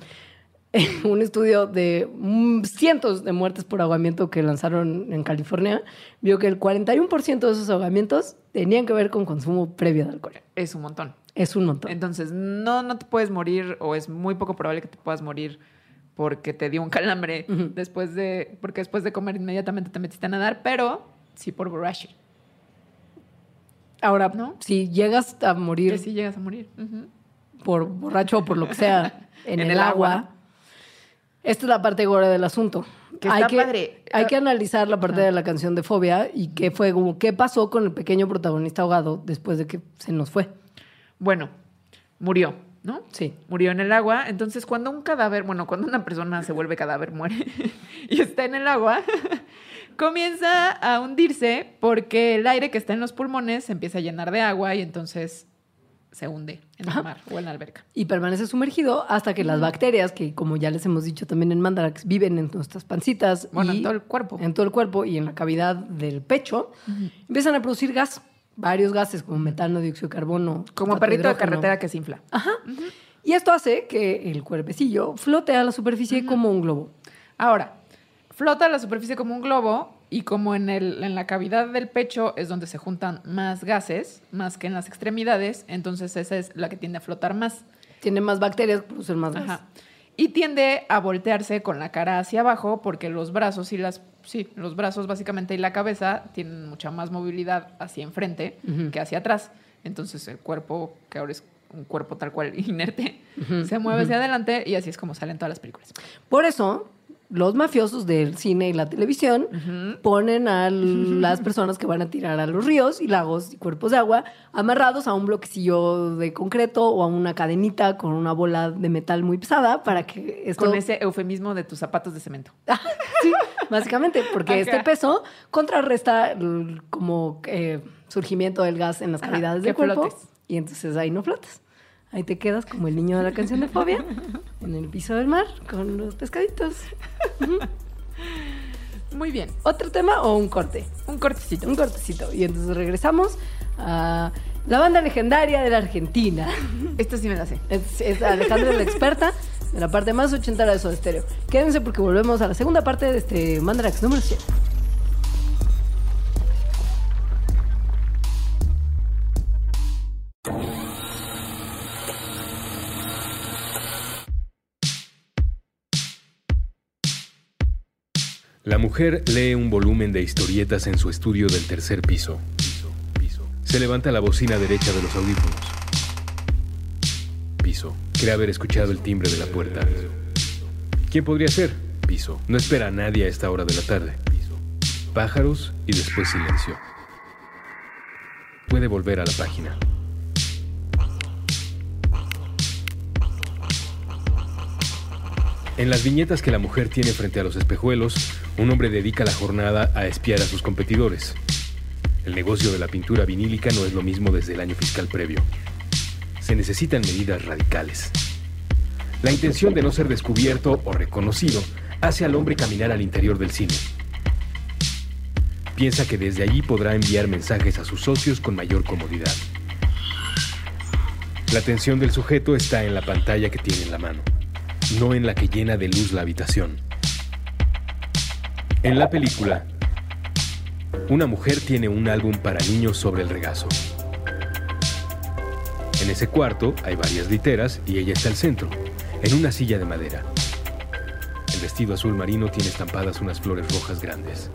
[SPEAKER 3] Un estudio de mm, cientos de muertes por ahogamiento que lanzaron en California vio que el 41% de esos ahogamientos tenían que ver con consumo previo de alcohol.
[SPEAKER 2] Es un montón.
[SPEAKER 3] Es un montón.
[SPEAKER 2] Entonces, no, no te puedes morir o es muy poco probable que te puedas morir porque te dio un calambre después de, porque después de comer inmediatamente te metiste a nadar, pero sí por borracho.
[SPEAKER 3] Ahora,
[SPEAKER 2] ¿No?
[SPEAKER 3] si llegas a
[SPEAKER 2] Que
[SPEAKER 3] morir
[SPEAKER 2] sí llegas a morir.
[SPEAKER 3] Por borracho o por lo que sea en,
[SPEAKER 2] En
[SPEAKER 3] el,
[SPEAKER 2] el
[SPEAKER 3] agua,
[SPEAKER 2] agua.
[SPEAKER 3] esta es la parte gore del asunto.
[SPEAKER 2] Que
[SPEAKER 3] hay,
[SPEAKER 2] está
[SPEAKER 3] que,
[SPEAKER 2] padre.
[SPEAKER 3] hay
[SPEAKER 2] Ah.
[SPEAKER 3] que analizar la parte
[SPEAKER 2] Ah.
[SPEAKER 3] de la canción de Fobia y qué fue, como, qué pasó con el pequeño protagonista ahogado después de que se nos fue.
[SPEAKER 2] Bueno, murió, ¿no?
[SPEAKER 3] Sí.
[SPEAKER 2] Murió en el agua. Entonces, cuando un cadáver, bueno, cuando una persona se vuelve cadáver, muere y está en el agua, comienza a hundirse porque el aire que está en los pulmones se empieza a llenar de agua y entonces se hunde en el mar o en la alberca.
[SPEAKER 3] y permanece sumergido hasta que las bacterias, que como ya les hemos dicho también en Mandarax, viven en nuestras pancitas.
[SPEAKER 2] Bueno,
[SPEAKER 3] y
[SPEAKER 2] en todo el cuerpo.
[SPEAKER 3] En todo el cuerpo y en la cavidad del pecho, empiezan a producir gas, varios gases como metano, dióxido de carbono.
[SPEAKER 2] Como perrito de carretera que se infla.
[SPEAKER 3] Ajá. Y esto hace que el cuerpecillo flote a la superficie como un globo.
[SPEAKER 2] Ahora, flota a la superficie como un globo y como en, el, en la cavidad del pecho es donde se juntan más gases, más que en las extremidades, entonces esa es la que tiende a flotar más.
[SPEAKER 3] Tiene más bacterias, producen más gas.
[SPEAKER 2] Ajá. Y tiende a voltearse con la cara hacia abajo porque los brazos y las sí, los brazos básicamente y la cabeza tienen mucha más movilidad hacia enfrente que hacia atrás. Entonces el cuerpo, que ahora es un cuerpo tal cual inerte, se mueve hacia adelante y así es como salen todas las películas.
[SPEAKER 3] Por eso, los mafiosos del cine y la televisión ponen a las personas que van a tirar a los ríos y lagos y cuerpos de agua amarrados a un bloquecillo de concreto o a una cadenita con una bola de metal muy pesada para que esto...
[SPEAKER 2] Con ese eufemismo de tus zapatos de cemento.
[SPEAKER 3] sí, básicamente, porque este peso contrarresta el como eh, surgimiento del gas en las cavidades del cuerpo
[SPEAKER 2] flotes.
[SPEAKER 3] y entonces ahí no flotas. Ahí te quedas como el niño de la canción de Fobia en el piso del mar con los pescaditos.
[SPEAKER 2] Muy bien.
[SPEAKER 3] ¿Otro tema o un corte?
[SPEAKER 2] Un cortecito.
[SPEAKER 3] Un cortecito. Y entonces regresamos a la banda legendaria de la Argentina.
[SPEAKER 2] Esto sí me la sé.
[SPEAKER 3] Es, es Alejandra la experta de la parte más ochentera de Soda Stereo. Quédense porque volvemos a la segunda parte de este Mandarax número 100.
[SPEAKER 1] La mujer lee un volumen de historietas en su estudio del tercer piso. Se levanta la bocina derecha de los audífonos. Piso. Cree haber escuchado el timbre de la puerta. ¿Quién podría ser? Piso. No espera a nadie a esta hora de la tarde. Pájaros y después silencio. Puede volver a la página. En las viñetas que la mujer tiene frente a los espejuelos, un hombre dedica la jornada a espiar a sus competidores. El negocio de la pintura vinílica no es lo mismo desde el año fiscal previo. Se necesitan medidas radicales. La intención de no ser descubierto o reconocido hace al hombre caminar al interior del cine. Piensa que desde allí podrá enviar mensajes a sus socios con mayor comodidad. La atención del sujeto está en la pantalla que tiene en la mano no en la que llena de luz la habitación. En la película, una mujer tiene un álbum para niños sobre el regazo. En ese cuarto hay varias literas y ella está al centro, en una silla de madera. El vestido azul marino tiene estampadas unas flores rojas grandes.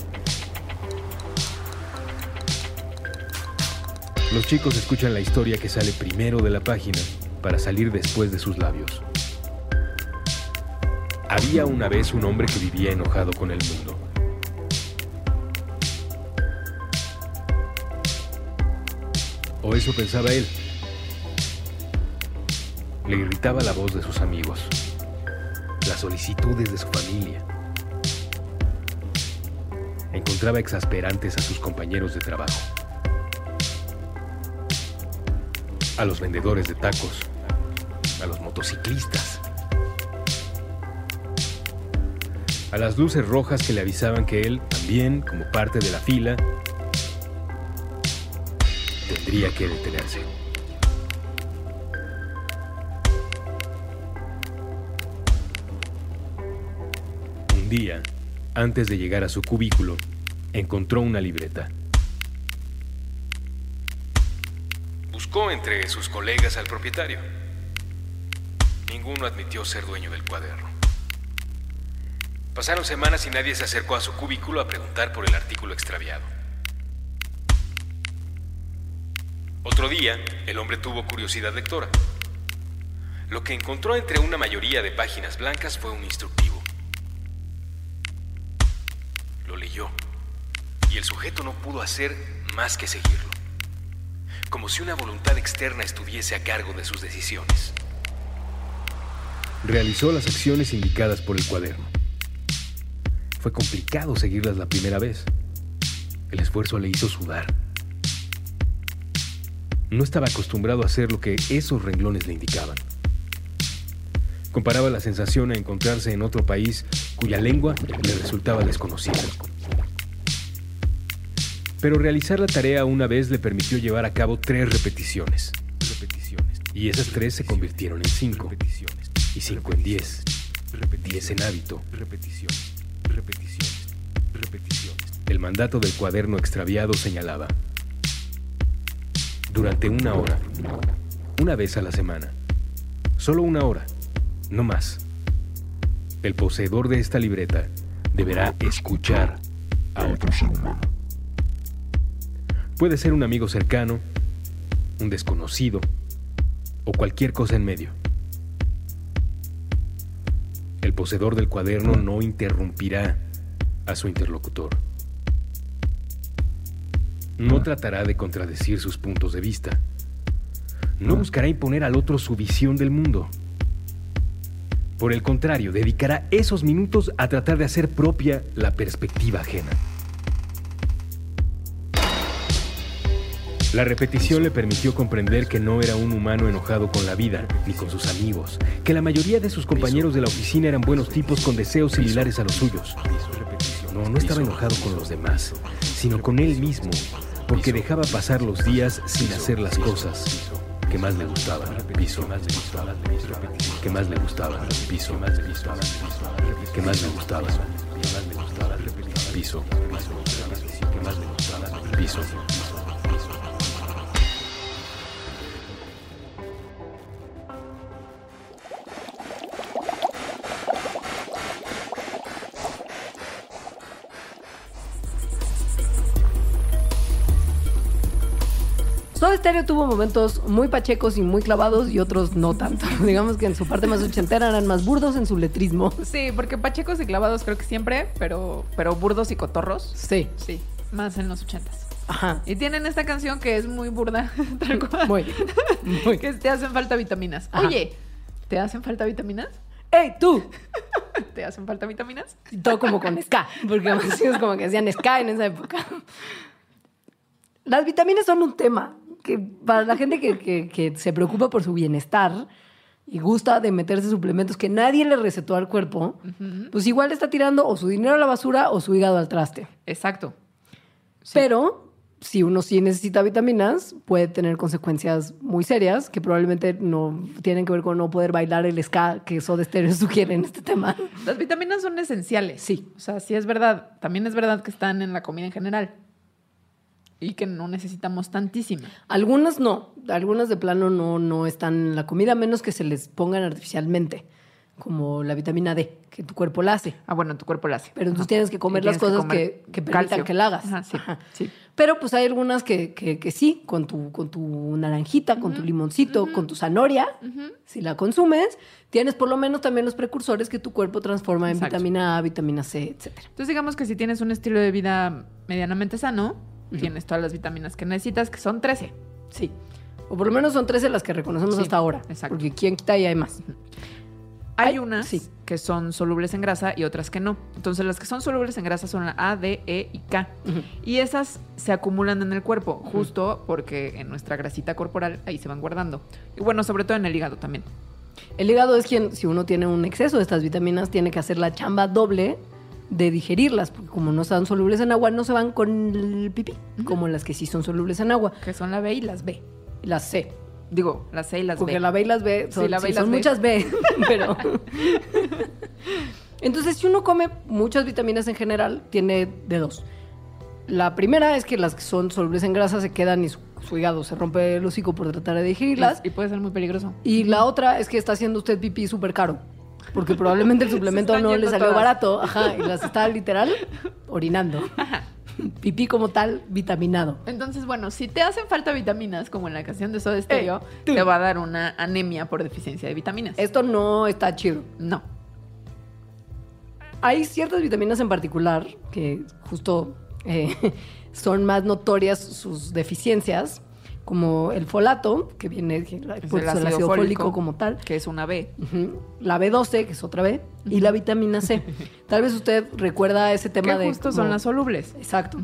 [SPEAKER 1] Los chicos escuchan la historia que sale primero de la página para salir después de sus labios. Había una vez un hombre que vivía enojado con el mundo. O eso pensaba él. Le irritaba la voz de sus amigos, las solicitudes de su familia. Encontraba exasperantes a sus compañeros de trabajo, a los vendedores de tacos, a los motociclistas, a las luces rojas que le avisaban que él, también como parte de la fila, tendría que detenerse. Un día, antes de llegar a su cubículo, encontró una libreta. Buscó entre sus colegas al propietario. Ninguno admitió ser dueño del cuaderno. Pasaron semanas y nadie se acercó a su cubículo a preguntar por el artículo extraviado. Otro día, el hombre tuvo curiosidad lectora. Lo que encontró entre una mayoría de páginas blancas fue un instructivo. Lo leyó y el sujeto no pudo hacer más que seguirlo, como si una voluntad externa estuviese a cargo de sus decisiones. Realizó las acciones indicadas por el cuaderno. Fue complicado seguirlas la primera vez. El esfuerzo le hizo sudar. no estaba acostumbrado a hacer lo que esos renglones le indicaban. Comparaba la sensación a encontrarse en otro país cuya lengua le resultaba desconocida. Pero realizar la tarea una vez le permitió llevar a cabo tres repeticiones. Y esas tres se convirtieron en cinco. Y cinco en diez. Diez en hábito. El mandato del cuaderno extraviado señalaba. Durante una hora. Una vez a la semana. Solo una hora. No más. El poseedor de esta libreta deberá escuchar a otro ser humano. Puede ser un amigo cercano, un desconocido o cualquier cosa en medio. El poseedor del cuaderno no interrumpirá a su interlocutor. No tratará de contradecir sus puntos de vista. No buscará imponer al otro su visión del mundo. Por el contrario, dedicará esos minutos a tratar de hacer propia la perspectiva ajena. La repetición le permitió comprender que no era un humano enojado con la vida ni con sus amigos, que la mayoría de sus compañeros de la oficina eran buenos tipos con deseos similares a los suyos. No, no estaba enojado con los demás, sino con él mismo, porque dejaba pasar los días sin hacer las cosas que más le gustaban. Piso, gustaba, que más le gustaba. Piso, gustaba, que más le gustaba. Piso, que más le gustaba. Piso.
[SPEAKER 3] Stereo tuvo momentos muy pachecos y muy clavados y otros no tanto. Digamos que en su parte más ochentera eran más burdos en su letrismo.
[SPEAKER 2] Sí, porque pachecos y clavados creo que siempre, pero, pero burdos y cotorros.
[SPEAKER 3] Sí.
[SPEAKER 2] Sí, más en los ochentas.
[SPEAKER 3] Ajá.
[SPEAKER 2] Y tienen esta canción que es muy burda, tal cual.
[SPEAKER 3] Muy, muy.
[SPEAKER 2] que es te hacen falta vitaminas.
[SPEAKER 3] Ajá.
[SPEAKER 2] Oye, ¿te hacen falta vitaminas?
[SPEAKER 3] ¡Ey, tú!
[SPEAKER 2] ¿Te hacen falta vitaminas?
[SPEAKER 3] Y todo como con ska, porque mis hijos como que hacían ska en esa época. Las vitaminas son un tema que para la gente que, que- que se preocupa por su bienestar y gusta de meterse suplementos que nadie le recetó al cuerpo, pues igual está tirando o su dinero a la basura o su hígado al traste.
[SPEAKER 2] Exacto.
[SPEAKER 3] Pero si uno sí necesita vitaminas, puede tener consecuencias muy serias que probablemente no tienen que ver con no poder bailar el ska que Soda Stereo sugiere en este tema.
[SPEAKER 2] Las vitaminas son esenciales.
[SPEAKER 3] Sí.
[SPEAKER 2] O sea, sí es verdad. También es verdad que están en la comida en general. Y que no necesitamos tantísima.
[SPEAKER 3] Algunas no, algunas de plano no, no están en la comida, a menos que se les pongan artificialmente, como la vitamina D, que tu cuerpo la hace.
[SPEAKER 2] Ah, bueno, tu cuerpo la hace.
[SPEAKER 3] Pero entonces tienes que comer las cosas
[SPEAKER 2] comer
[SPEAKER 3] que, que permitan
[SPEAKER 2] calcio.
[SPEAKER 3] que la hagas.
[SPEAKER 2] Ajá, sí,
[SPEAKER 3] Ajá.
[SPEAKER 2] sí.
[SPEAKER 3] Pero pues hay algunas que, que, que sí, con tu, con tu naranjita, con tu limoncito, con tu zanahoria, si la consumes, tienes por lo menos también los precursores que tu cuerpo transforma en
[SPEAKER 2] Exacto.
[SPEAKER 3] vitamina A, vitamina C, etcétera.
[SPEAKER 2] Entonces, digamos que si tienes un estilo de vida medianamente sano, tienes todas las vitaminas que necesitas, que son 13.
[SPEAKER 3] Sí. O por lo menos son 13 las que reconocemos
[SPEAKER 2] Sí,
[SPEAKER 3] hasta ahora.
[SPEAKER 2] exacto.
[SPEAKER 3] Porque quién quita y hay más.
[SPEAKER 2] Hay
[SPEAKER 3] Ay,
[SPEAKER 2] unas
[SPEAKER 3] sí.
[SPEAKER 2] que son solubles en grasa y otras que no. Entonces, las que son solubles en grasa son la A, D, E y K. Y esas se acumulan en el cuerpo, justo porque en nuestra grasita corporal ahí se van guardando. Y bueno, sobre todo en el hígado también.
[SPEAKER 3] El hígado es quien, si uno tiene un exceso de estas vitaminas, tiene que hacer la chamba doble de digerirlas, porque como no están solubles en agua, no se van con el pipí, como las que sí son solubles en agua.
[SPEAKER 2] Que son la B y las B.
[SPEAKER 3] Las C,
[SPEAKER 2] Digo, las C y las
[SPEAKER 3] porque
[SPEAKER 2] B.
[SPEAKER 3] la B y las B son,
[SPEAKER 2] Sí, la B
[SPEAKER 3] sí,
[SPEAKER 2] las
[SPEAKER 3] son
[SPEAKER 2] B.
[SPEAKER 3] muchas B, pero... Entonces, si uno come muchas vitaminas en general, tiene de dos. La primera es que las que son solubles en grasa se quedan y su, su hígado se rompe el hocico por tratar de digerirlas.
[SPEAKER 2] Y puede ser muy peligroso.
[SPEAKER 3] Y la otra es que está haciendo usted pipí súper caro. Porque probablemente el suplemento no le salió
[SPEAKER 2] todas.
[SPEAKER 3] barato. Ajá, y las está literal orinando. Pipí como tal, vitaminado.
[SPEAKER 2] Entonces, bueno, si te hacen falta vitaminas, como en la canción de Soda Stereo,
[SPEAKER 3] tú.
[SPEAKER 2] te va a dar una anemia por deficiencia de vitaminas.
[SPEAKER 3] Esto no está chido.
[SPEAKER 2] No.
[SPEAKER 3] Hay ciertas vitaminas en particular que justo eh, son más notorias sus deficiencias, como el folato, que viene
[SPEAKER 2] Es
[SPEAKER 3] por
[SPEAKER 2] el ácido
[SPEAKER 3] ácido
[SPEAKER 2] fólico.
[SPEAKER 3] fólico como tal.
[SPEAKER 2] Que es una B.
[SPEAKER 3] La B12, que es otra B, y la vitamina C. Tal vez usted recuerda ese tema
[SPEAKER 2] Que
[SPEAKER 3] de...
[SPEAKER 2] justo
[SPEAKER 3] como-
[SPEAKER 2] son las solubles.
[SPEAKER 3] Exacto.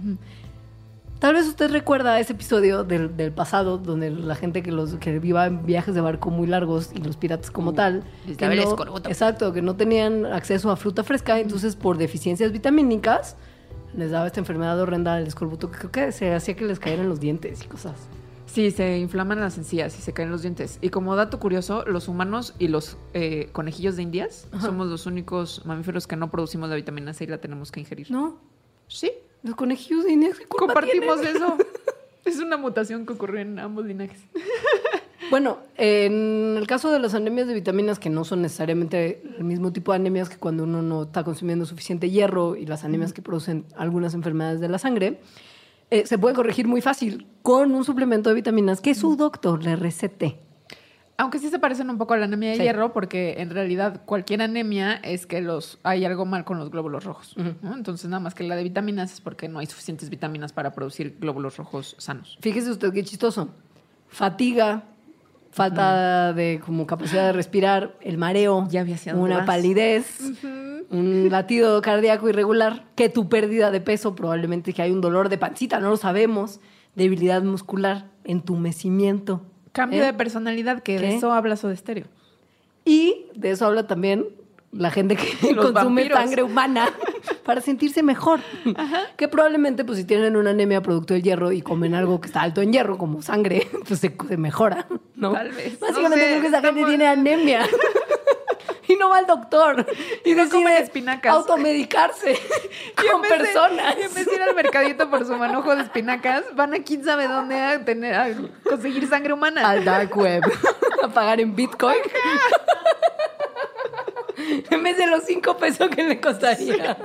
[SPEAKER 3] Tal vez usted recuerda ese episodio del, del pasado donde la gente que los que iba en viajes de barco muy largos y los piratas como
[SPEAKER 2] Uh,
[SPEAKER 3] tal, que
[SPEAKER 2] el
[SPEAKER 3] no- exacto, que no tenían acceso a fruta fresca, entonces por deficiencias vitamínicas les daba esta enfermedad horrenda del escorbuto que creo que se hacía que les cayeran los dientes y cosas.
[SPEAKER 2] Sí, se inflaman las encías y se caen los dientes. Y como dato curioso, los humanos y los eh, conejillos de indias somos los únicos mamíferos que no producimos la vitamina C y la tenemos que ingerir.
[SPEAKER 3] No,
[SPEAKER 2] Sí,
[SPEAKER 3] los conejillos de Inés, ¿qué culpa
[SPEAKER 2] compartimos
[SPEAKER 3] tienen?
[SPEAKER 2] eso. es una mutación que ocurrió en ambos linajes.
[SPEAKER 3] Bueno, en el caso de las anemias de vitaminas, que no son necesariamente el mismo tipo de anemias que cuando uno no está consumiendo suficiente hierro y las anemias que producen algunas enfermedades de la sangre, eh, se puede corregir muy fácil con un suplemento de vitaminas que su doctor le recete.
[SPEAKER 2] Aunque sí se parecen un poco a la anemia de
[SPEAKER 3] Sí.
[SPEAKER 2] hierro, porque en realidad cualquier anemia es que los hay algo mal con los glóbulos rojos. ¿no? Entonces, nada más que la de vitaminas es porque no hay suficientes vitaminas para producir glóbulos rojos sanos.
[SPEAKER 3] Fíjese usted qué chistoso. Fatiga, falta de como capacidad de respirar, el mareo,
[SPEAKER 2] Ya hacia dónde
[SPEAKER 3] una palidez, un latido cardíaco irregular, que tu pérdida de peso, probablemente que hay un dolor de pancita, no lo sabemos, debilidad muscular, entumecimiento.
[SPEAKER 2] Cambio
[SPEAKER 3] ¿eh?
[SPEAKER 2] de personalidad, que
[SPEAKER 3] ¿Qué?
[SPEAKER 2] de eso habla Soda Stereo.
[SPEAKER 3] Y de eso habla también la gente que
[SPEAKER 2] Los
[SPEAKER 3] consume
[SPEAKER 2] vampiros.
[SPEAKER 3] sangre humana para sentirse mejor. Que probablemente, pues si tienen una anemia producto del hierro y comen algo que está alto en hierro, como sangre, pues se, se mejora, ¿no?
[SPEAKER 2] Tal vez,
[SPEAKER 3] Básicamente
[SPEAKER 2] no sé,
[SPEAKER 3] creo que esa gente
[SPEAKER 2] estamos-
[SPEAKER 3] tiene anemia. Y no va al doctor. Y,
[SPEAKER 2] no
[SPEAKER 3] decide
[SPEAKER 2] comen espinacas.
[SPEAKER 3] automedicarse
[SPEAKER 2] Y
[SPEAKER 3] con
[SPEAKER 2] de-
[SPEAKER 3] personas.
[SPEAKER 2] y en vez de ir al mercadito por su manojo de espinacas, van a quién sabe dónde a, tener, a conseguir sangre humana.
[SPEAKER 3] al dark web a pagar en Bitcoin. en vez de los cinco pesos que le costaría.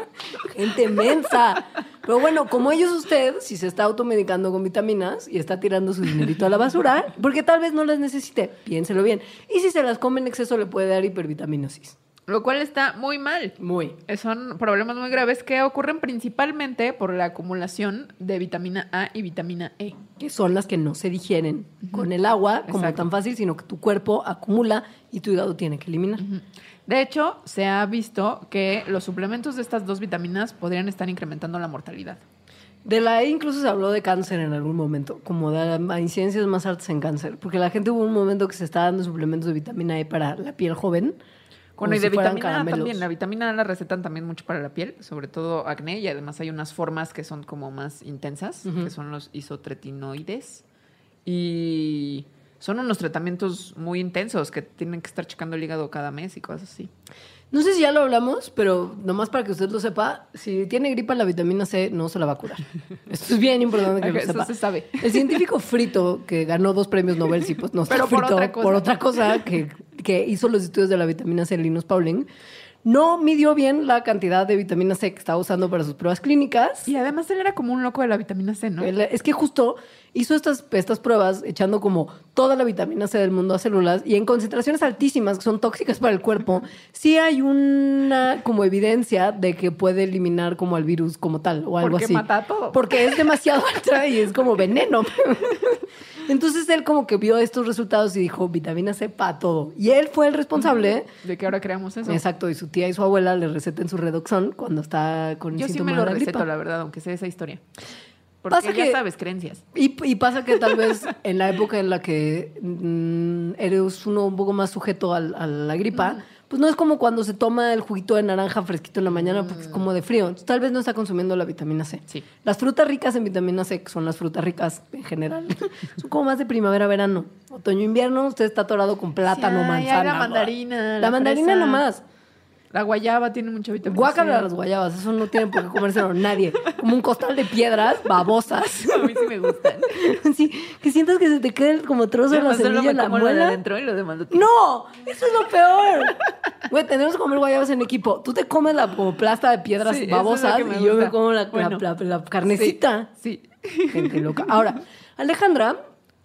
[SPEAKER 3] Gente mensa. Pero bueno, como ellos usted, si se está automedicando con vitaminas y está tirando su dinerito a la basura, porque tal vez no las necesite, piénselo bien. Y si se las come en exceso le puede dar hipervitaminosis.
[SPEAKER 2] Lo cual está muy mal.
[SPEAKER 3] Muy.
[SPEAKER 2] Son problemas muy graves que ocurren principalmente por la acumulación de vitamina A y vitamina E.
[SPEAKER 3] Que son las que no se digieren con el agua como
[SPEAKER 2] Exacto.
[SPEAKER 3] tan fácil, sino que tu cuerpo acumula y tu hígado tiene que eliminar.
[SPEAKER 2] De hecho, se ha visto que los suplementos de estas dos vitaminas podrían estar incrementando la mortalidad.
[SPEAKER 3] De la E incluso se habló de cáncer en algún momento, como de las incidencias más altas en cáncer, porque la gente hubo un momento que se estaba dando suplementos de vitamina E para la piel joven.
[SPEAKER 2] Bueno, y de vitamina A también. La vitamina A la recetan también mucho para la piel, sobre todo acné, y además hay unas formas que son como más intensas, que son los isotretinoides. Y son unos tratamientos muy intensos que tienen que estar checando el hígado cada mes y cosas así.
[SPEAKER 3] No sé si ya lo hablamos, pero nomás para que usted lo sepa, si tiene gripa la vitamina C no se la va a curar. Esto es bien importante que lo
[SPEAKER 2] Eso
[SPEAKER 3] sepa.
[SPEAKER 2] se sabe.
[SPEAKER 3] El científico frito que ganó dos premios Nobel, sí, pues no está
[SPEAKER 2] Pero por
[SPEAKER 3] frito
[SPEAKER 2] otra cosa.
[SPEAKER 3] por otra cosa, que, que hizo los estudios de la vitamina C, Linus Pauling, no midió bien la cantidad de vitamina C que estaba usando para sus pruebas clínicas.
[SPEAKER 2] Y además él era como un loco de la vitamina C, ¿no?
[SPEAKER 3] El- Es que justo hizo estas, estas pruebas echando como toda la vitamina C del mundo a células y en concentraciones altísimas que son tóxicas para el cuerpo, sí hay una como evidencia de que puede eliminar como al virus como tal o algo
[SPEAKER 2] Porque
[SPEAKER 3] así.
[SPEAKER 2] mata a todo.
[SPEAKER 3] Porque es demasiado alta y es como veneno. Entonces él como que vio estos resultados y dijo vitamina C para todo. Y él fue el responsable.
[SPEAKER 2] De que ahora creamos eso.
[SPEAKER 3] Exacto, y su tía y su abuela le receten su redoxón cuando está con
[SPEAKER 2] Yo sí
[SPEAKER 3] síntoma
[SPEAKER 2] me lo
[SPEAKER 3] de la
[SPEAKER 2] receto,
[SPEAKER 3] gripa.
[SPEAKER 2] la verdad, aunque sé esa historia. Porque
[SPEAKER 3] Pasa
[SPEAKER 2] ya
[SPEAKER 3] que-
[SPEAKER 2] sabes, creencias.
[SPEAKER 3] Y, y pasa que tal vez en la época en la que mm, eres uno un poco más sujeto a, la gripa, pues no es como cuando se toma el juguito de naranja fresquito en la mañana porque es como de frío. Entonces, tal vez no está consumiendo la vitamina C.
[SPEAKER 2] Sí.
[SPEAKER 3] Las frutas ricas en vitamina C, que son las frutas ricas en general, son como más de primavera-verano. Otoño-invierno, usted está atorado con plátano,
[SPEAKER 2] Sí, ay,
[SPEAKER 3] manzana.
[SPEAKER 2] la mandarina,
[SPEAKER 3] La,
[SPEAKER 2] la
[SPEAKER 3] mandarina
[SPEAKER 2] fresa.
[SPEAKER 3] nomás.
[SPEAKER 2] La guayaba tiene mucha vitamina
[SPEAKER 3] Guácala las guayabas, eso no tiene por qué comérselo nadie. Como un costal de piedras babosas.
[SPEAKER 2] A mí sí me gustan.
[SPEAKER 3] Sí, que sientas que se te quede como trozo de la semilla en la muela.
[SPEAKER 2] adentro y lo tiro.
[SPEAKER 3] ¡No! ¡Eso es lo peor! Güey, tenemos que comer guayabas en equipo. Tú te comes la como plasta de piedras
[SPEAKER 2] Sí, es
[SPEAKER 3] babosas y yo me como la, la-
[SPEAKER 2] Bueno.
[SPEAKER 3] la- la carnecita.
[SPEAKER 2] Sí.
[SPEAKER 3] Gente loca. Ahora, Alejandra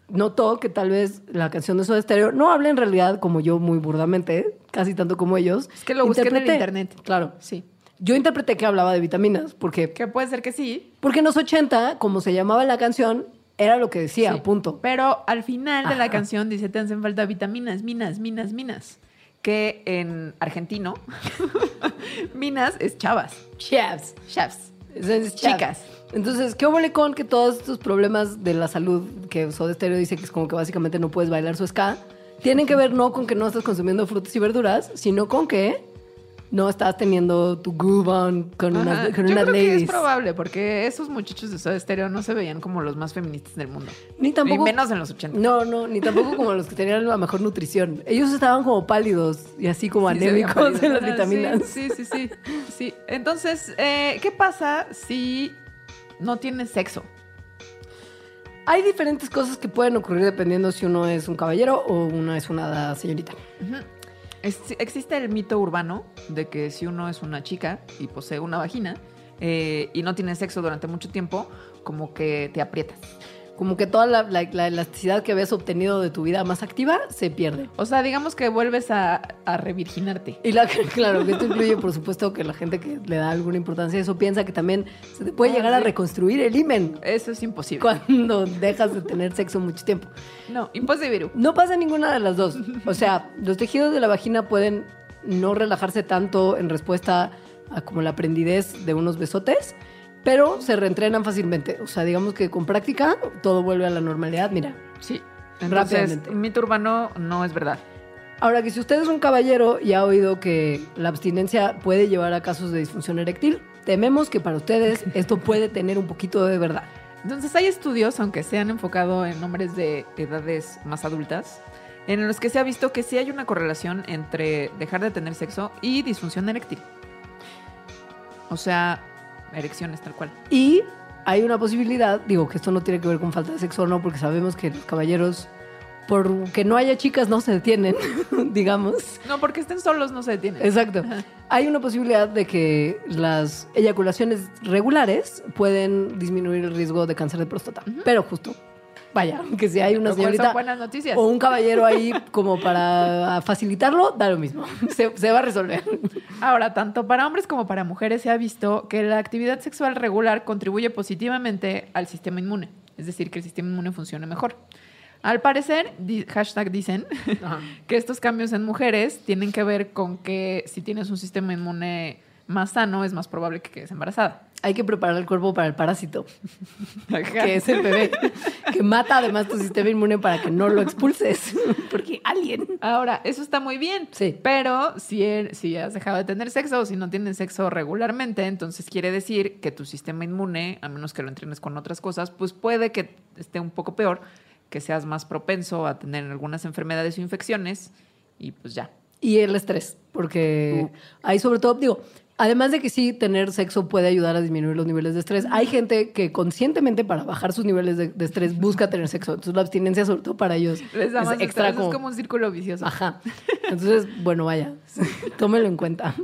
[SPEAKER 3] notó que tal vez la canción de Soda Stereo no habla en realidad como yo muy burdamente, casi tanto como ellos.
[SPEAKER 2] Es que lo busqué en el internet.
[SPEAKER 3] Claro.
[SPEAKER 2] Sí.
[SPEAKER 3] Yo interpreté que hablaba de vitaminas, porque,
[SPEAKER 2] Que puede ser que sí.
[SPEAKER 3] porque en los 80, como se llamaba la canción, era lo que decía,
[SPEAKER 2] Sí.
[SPEAKER 3] punto.
[SPEAKER 2] Pero al final de la canción dice, te hacen falta vitaminas, minas, minas, minas. Que en argentino, minas es chavas.
[SPEAKER 3] Chefs.
[SPEAKER 2] Chefs.
[SPEAKER 3] Es.
[SPEAKER 2] Chicas.
[SPEAKER 3] Entonces, ¿qué huele con que todos estos problemas de la salud que Soda Stereo dice que es como que básicamente no puedes bailar su ska, tienen que ver no con que no estás consumiendo frutas y verduras, sino con que no estás teniendo tu groove on con
[SPEAKER 2] Ajá.
[SPEAKER 3] unas, con
[SPEAKER 2] Yo
[SPEAKER 3] unas
[SPEAKER 2] creo que
[SPEAKER 3] ladies.
[SPEAKER 2] es probable, porque esos muchachos de Soda Stereo no se veían como los más feministas del mundo.
[SPEAKER 3] Ni tampoco.
[SPEAKER 2] Y menos en los 80.
[SPEAKER 3] No, no, ni tampoco como los que tenían la mejor nutrición. Ellos estaban como pálidos y así como
[SPEAKER 2] Sí,
[SPEAKER 3] anémicos en las vitaminas.
[SPEAKER 2] Sí, sí, sí, sí. sí. Entonces, eh, ¿qué pasa si no tienes sexo?
[SPEAKER 3] Hay diferentes cosas que pueden ocurrir dependiendo si uno es un caballero o uno es una señorita.
[SPEAKER 2] Existe el mito urbano de que si uno es una chica y posee una vagina eh, y no tiene sexo durante mucho tiempo, como que te aprietas.
[SPEAKER 3] Como que toda la, la- la elasticidad que habías obtenido de tu vida más activa se pierde.
[SPEAKER 2] O sea, digamos que vuelves a, a revirginarte.
[SPEAKER 3] Y la, claro, que esto incluye, por supuesto, que la gente que le da alguna importancia a eso piensa que también se te puede
[SPEAKER 2] Ah,
[SPEAKER 3] llegar a reconstruir el himen
[SPEAKER 2] Eso es imposible.
[SPEAKER 3] cuando dejas de tener sexo mucho tiempo.
[SPEAKER 2] No, imposible.
[SPEAKER 3] No pasa ninguna de las dos. O sea, los tejidos de la vagina pueden no relajarse tanto en respuesta a como la prendidez de unos besotes, pero se reentrenan fácilmente. O sea, digamos que con práctica todo vuelve a la normalidad. Mira,
[SPEAKER 2] Sí. Entonces,
[SPEAKER 3] Rápidamente.
[SPEAKER 2] mito urbano no es verdad.
[SPEAKER 3] Ahora que si usted es un caballero y ha oído que la abstinencia puede llevar a casos de disfunción eréctil, tememos que para ustedes esto puede tener un poquito de verdad.
[SPEAKER 2] Entonces hay estudios, aunque se han enfocado en hombres de edades más adultas, en los que se ha visto que sí hay una correlación entre dejar de tener sexo y disfunción eréctil. O sea, erecciones tal cual.
[SPEAKER 3] Y hay una posibilidad, digo que esto no tiene que ver con falta de sexo o no, porque sabemos que los caballeros, por que no haya chicas, no se detienen, digamos.
[SPEAKER 2] No, porque estén solos no se detienen.
[SPEAKER 3] Exacto. Hay una posibilidad de que las eyaculaciones regulares pueden disminuir el riesgo de cáncer de próstata. Pero justo, vaya, que si hay una señorita
[SPEAKER 2] buenas noticias.
[SPEAKER 3] o un caballero ahí como para facilitarlo, da lo mismo. Se, se va a resolver.
[SPEAKER 2] Ahora, tanto para hombres como para mujeres se ha visto que la actividad sexual regular contribuye positivamente al sistema inmune, es decir, que el sistema inmune funcione mejor. Al parecer, di- hashtag dicen, que estos cambios en mujeres tienen que ver con que si tienes un sistema inmune más sano, es más probable que quedes embarazada.
[SPEAKER 3] Hay que preparar el cuerpo para el parásito,
[SPEAKER 2] Ajá.
[SPEAKER 3] que es el bebé, que mata además tu sistema inmune para que no lo expulses, porque alguien.
[SPEAKER 2] Ahora, eso está muy bien.
[SPEAKER 3] Sí.
[SPEAKER 2] Pero si, er- si has dejado de tener sexo o si no tienes sexo regularmente, entonces quiere decir que tu sistema inmune, a menos que lo entrenes con otras cosas, pues puede que esté un poco peor, que seas más propenso a tener algunas enfermedades o infecciones y pues ya.
[SPEAKER 3] Y el estrés, porque hay sobre todo, digo, además de que sí, tener sexo puede ayudar a disminuir los niveles de estrés, hay gente que conscientemente para bajar sus niveles de, de estrés busca tener sexo. Entonces la abstinencia, sobre todo para ellos,
[SPEAKER 2] Les da
[SPEAKER 3] es
[SPEAKER 2] más
[SPEAKER 3] extra
[SPEAKER 2] estrés,
[SPEAKER 3] como...
[SPEAKER 2] es como un círculo vicioso.
[SPEAKER 3] Ajá. Entonces, bueno, vaya, tómelo en cuenta.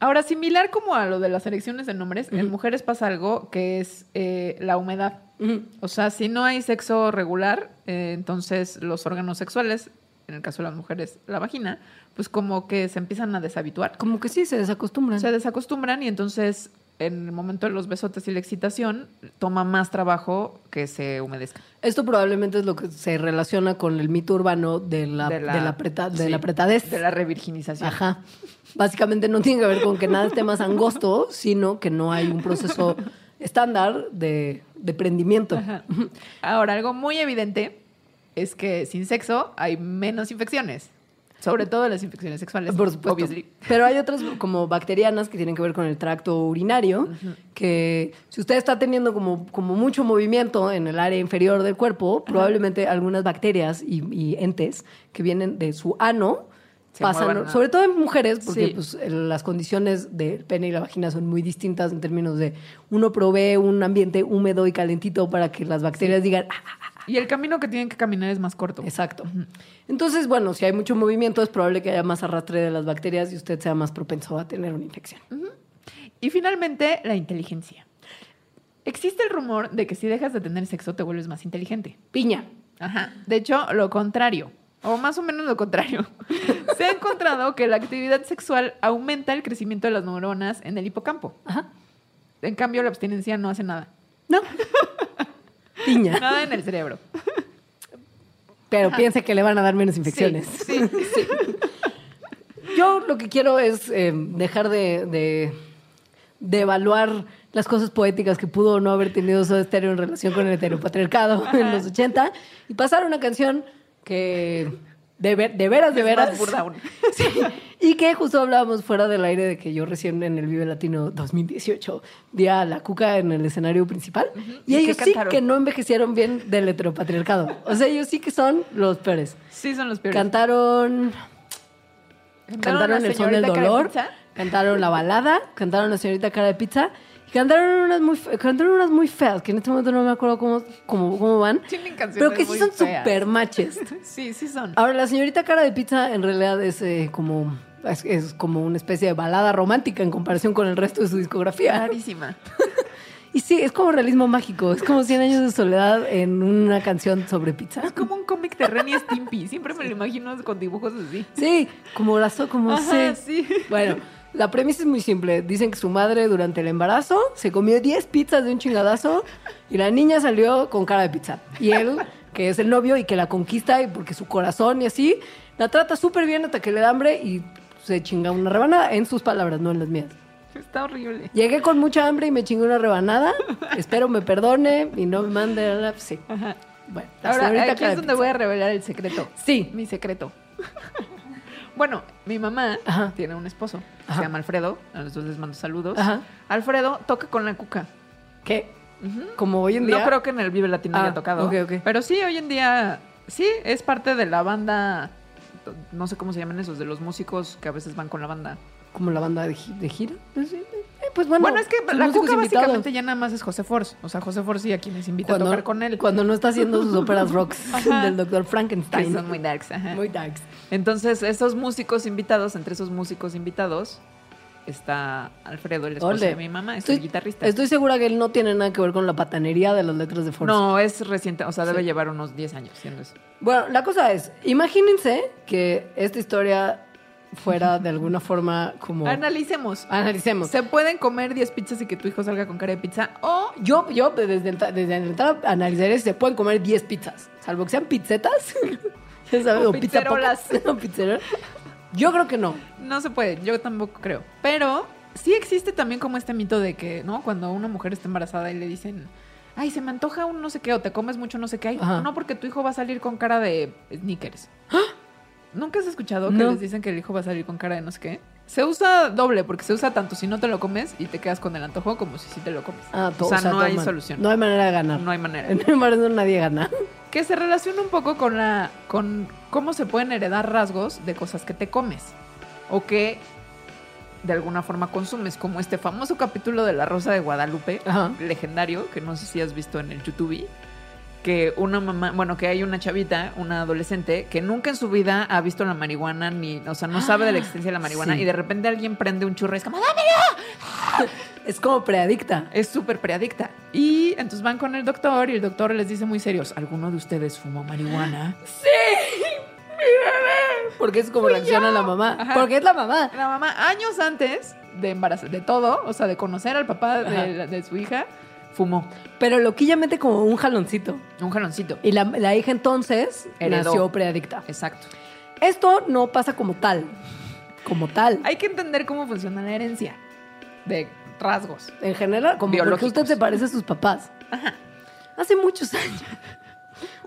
[SPEAKER 2] Ahora, similar como a lo de las erecciones en hombres, en mujeres pasa algo que es eh, la humedad. O sea, si no hay sexo regular, eh, entonces los órganos sexuales, en el caso de las mujeres, la vagina, pues como que se empiezan a deshabituar.
[SPEAKER 3] Como que sí, se desacostumbran.
[SPEAKER 2] Se desacostumbran y entonces en el momento de los besotes y la excitación toma más trabajo que se humedezca.
[SPEAKER 3] Esto probablemente es lo que se relaciona con el mito urbano de la, de la, preta- de
[SPEAKER 2] sí,
[SPEAKER 3] la apretadez.
[SPEAKER 2] De la revirginización.
[SPEAKER 3] Ajá. Básicamente no tiene que ver con que nada esté más angosto, sino que no hay un proceso estándar de, de prendimiento.
[SPEAKER 2] Ajá. Ahora, algo muy evidente es que sin sexo hay menos infecciones. Sobre todo las infecciones sexuales.
[SPEAKER 3] Por supuesto.
[SPEAKER 2] obviously.
[SPEAKER 3] Pero hay otras como bacterianas que tienen que ver con el tracto urinario, que si usted está teniendo como, como mucho movimiento en el área inferior del cuerpo, probablemente algunas bacterias y, y entes que vienen de su ano
[SPEAKER 2] Se
[SPEAKER 3] pasan,
[SPEAKER 2] muevan
[SPEAKER 3] sobre todo en mujeres, porque
[SPEAKER 2] Sí.
[SPEAKER 3] pues, las condiciones del pene y la vagina son muy distintas en términos de uno provee un ambiente húmedo y calentito para que las bacterias digan, "Ah, ah, ah".
[SPEAKER 2] Y el camino que tienen que caminar es más corto.
[SPEAKER 3] exacto. Entonces, bueno, si hay mucho movimiento es probable que haya más arrastre de las bacterias y usted sea más propenso a tener una infección.
[SPEAKER 2] Y finalmente, la inteligencia. Existe el rumor de que si dejas de tener sexo te vuelves más inteligente.
[SPEAKER 3] Piña.
[SPEAKER 2] Ajá. De hecho, lo contrario, o más o menos lo contrario. Se ha encontrado que la actividad sexual aumenta el crecimiento de las neuronas en el hipocampo.
[SPEAKER 3] Ajá.
[SPEAKER 2] En cambio, la abstinencia no hace nada.
[SPEAKER 3] No. Piña.
[SPEAKER 2] Nada en el cerebro.
[SPEAKER 3] Pero piense que le van a dar menos infecciones.
[SPEAKER 2] Sí, sí, sí.
[SPEAKER 3] Yo lo que quiero es eh, dejar de, de- devaluar las cosas poéticas que pudo o no haber tenido Soda Stereo en relación con el heteropatriarcado en los 80 y pasar una canción que de, ver- de veras, de
[SPEAKER 2] Es
[SPEAKER 3] veras.
[SPEAKER 2] más burda aún.
[SPEAKER 3] Sí, y que justo hablábamos fuera del aire de que yo recién en el Vive Latino 2018 vi a la Cuca en el escenario principal y,
[SPEAKER 2] ¿Y qué
[SPEAKER 3] ellos sí
[SPEAKER 2] cantaron?
[SPEAKER 3] que no envejecieron bien del heteropatriarcado. O sea, ellos sí que son los peores.
[SPEAKER 2] Sí, son los peores.
[SPEAKER 3] Cantaron Cantaron
[SPEAKER 2] La
[SPEAKER 3] el son del dolor, cantaron la balada, cantaron la señorita cara de pizza cantaron unas muy, cantaron unas muy feas, que en este momento no me acuerdo cómo, cómo, cómo van,
[SPEAKER 2] Tienen canciones
[SPEAKER 3] pero que sí
[SPEAKER 2] muy
[SPEAKER 3] son super matches.
[SPEAKER 2] Sí, sí son.
[SPEAKER 3] Ahora, la señorita cara de pizza en realidad es eh, como, es, es como una especie de balada romántica en comparación con el resto de su discografía.
[SPEAKER 2] Rarísima.
[SPEAKER 3] Y sí, es como realismo mágico, es como 100 años de soledad en una canción sobre pizza.
[SPEAKER 2] Es como un cómic de Ren y Stimpy. Siempre me lo imagino con dibujos así.
[SPEAKER 3] Sí, como so- como
[SPEAKER 2] Ajá,
[SPEAKER 3] sí. Bueno, la premisa es muy simple. Dicen que su madre durante el embarazo se comió 10 pizzas de un chingadazo y la niña salió con cara de pizza. Y él, que es el novio y que la conquista y porque su corazón y así, la trata súper bien hasta que le da hambre y se chinga una rebanada en sus palabras, no en las mías.
[SPEAKER 2] Está horrible.
[SPEAKER 3] Llegué con mucha hambre y me chingué una rebanada. Espero me perdone y no me mande a la... Sí.
[SPEAKER 2] Ajá.
[SPEAKER 3] Bueno,
[SPEAKER 2] Ahora, aquí es
[SPEAKER 3] de
[SPEAKER 2] donde
[SPEAKER 3] pizza.
[SPEAKER 2] voy a revelar el secreto.
[SPEAKER 3] Sí.
[SPEAKER 2] Mi secreto. bueno, mi mamá
[SPEAKER 3] Ajá.
[SPEAKER 2] tiene un esposo. que. Se llama Alfredo. A los dos les mando saludos.
[SPEAKER 3] Ajá.
[SPEAKER 2] Alfredo toca con la cuca.
[SPEAKER 3] ¿Qué? Como hoy en día...
[SPEAKER 2] No creo que en el Vive Latino
[SPEAKER 3] Ah,
[SPEAKER 2] haya tocado.
[SPEAKER 3] ok, ok.
[SPEAKER 2] Pero sí, hoy en día, sí, es parte de la banda. No sé cómo se llaman esos, de los músicos que a veces van con la banda.
[SPEAKER 3] como la banda de, gi- de gira. Pues, sí, pues bueno,
[SPEAKER 2] Bueno, es que la cuca
[SPEAKER 3] invitados.
[SPEAKER 2] básicamente ya nada más es José Force. O sea, José Force y a quienes invita a tocar con él.
[SPEAKER 3] Cuando no está haciendo sus óperas rocks
[SPEAKER 2] Ajá.
[SPEAKER 3] del doctor
[SPEAKER 2] Que
[SPEAKER 3] Frankenstein.
[SPEAKER 2] son muy darks. ajá.
[SPEAKER 3] Muy darks.
[SPEAKER 2] Entonces, esos músicos invitados, entre esos músicos invitados, está Alfredo, el esposo
[SPEAKER 3] Ole.
[SPEAKER 2] de mi mamá, es el guitarrista.
[SPEAKER 3] Estoy segura que él no tiene nada que ver con la patanería de las letras de Force.
[SPEAKER 2] No, es reciente, o sea, debe
[SPEAKER 3] Sí.
[SPEAKER 2] llevar unos 10 años siendo eso.
[SPEAKER 3] Bueno, la cosa es, imagínense que esta historia fuera de alguna forma como...
[SPEAKER 2] Analicemos.
[SPEAKER 3] Analicemos.
[SPEAKER 2] ¿Se pueden comer 10 pizzas y que tu hijo salga con cara de pizza? O
[SPEAKER 3] Yo, yo desde, desde entrada analizaré si se pueden comer 10 pizzas, salvo que sean pizzetas. ya sabes,
[SPEAKER 2] O
[SPEAKER 3] o pizza
[SPEAKER 2] pizzerolas.
[SPEAKER 3] pockets, o pizzerolas. Yo creo que no.
[SPEAKER 2] no se puede, yo tampoco creo. Pero sí existe también como este mito de que, ¿no? Cuando una mujer está embarazada y le dicen, ay, se me antoja un no sé qué, o te comes mucho no sé qué, ay, no, porque tu hijo va a salir con cara de sneakers. ¿Nunca has escuchado que
[SPEAKER 3] No.
[SPEAKER 2] les dicen que el hijo va a salir con cara de no sé qué? Se usa doble, porque se usa tanto si no te lo comes y te quedas con el antojo, como si sí te lo comes.
[SPEAKER 3] Ah, to-
[SPEAKER 2] o sea, no hay
[SPEAKER 3] man-
[SPEAKER 2] solución.
[SPEAKER 3] No hay manera de ganar.
[SPEAKER 2] No hay manera.
[SPEAKER 3] En el embarazo nadie gana.
[SPEAKER 2] que se relaciona un poco con la con cómo se pueden heredar rasgos de cosas que te comes o que de alguna forma consumes, como este famoso capítulo de La Rosa de Guadalupe,
[SPEAKER 3] Ajá.
[SPEAKER 2] legendario, que no sé si has visto en el YouTube, que una mamá, bueno, que hay una chavita, una adolescente, que nunca en su vida ha visto la marihuana, ni, o sea, no sabe de la existencia de la marihuana,
[SPEAKER 3] Sí.
[SPEAKER 2] y de repente alguien prende un churro y es como, ¡dámelo!
[SPEAKER 3] Es como preadicta.
[SPEAKER 2] Es súper preadicta. Y entonces van con el doctor y el doctor les dice muy serios, ¿alguno de ustedes fumó marihuana?
[SPEAKER 3] Porque es como reacciona la mamá.
[SPEAKER 2] Ajá.
[SPEAKER 3] Porque es la mamá.
[SPEAKER 2] La mamá, años antes de embarazar, de todo, o sea, de conocer al papá de su hija, fumó
[SPEAKER 3] Pero loquillamente como un jaloncito.
[SPEAKER 2] un jaloncito.
[SPEAKER 3] Y la, la hija entonces
[SPEAKER 2] Heredó.
[SPEAKER 3] nació preadicta.
[SPEAKER 2] Exacto.
[SPEAKER 3] Esto no pasa como tal. Como tal.
[SPEAKER 2] Hay que entender cómo funciona la herencia de rasgos.
[SPEAKER 3] En general, como porque usted se parece a sus papás. Hace muchos años.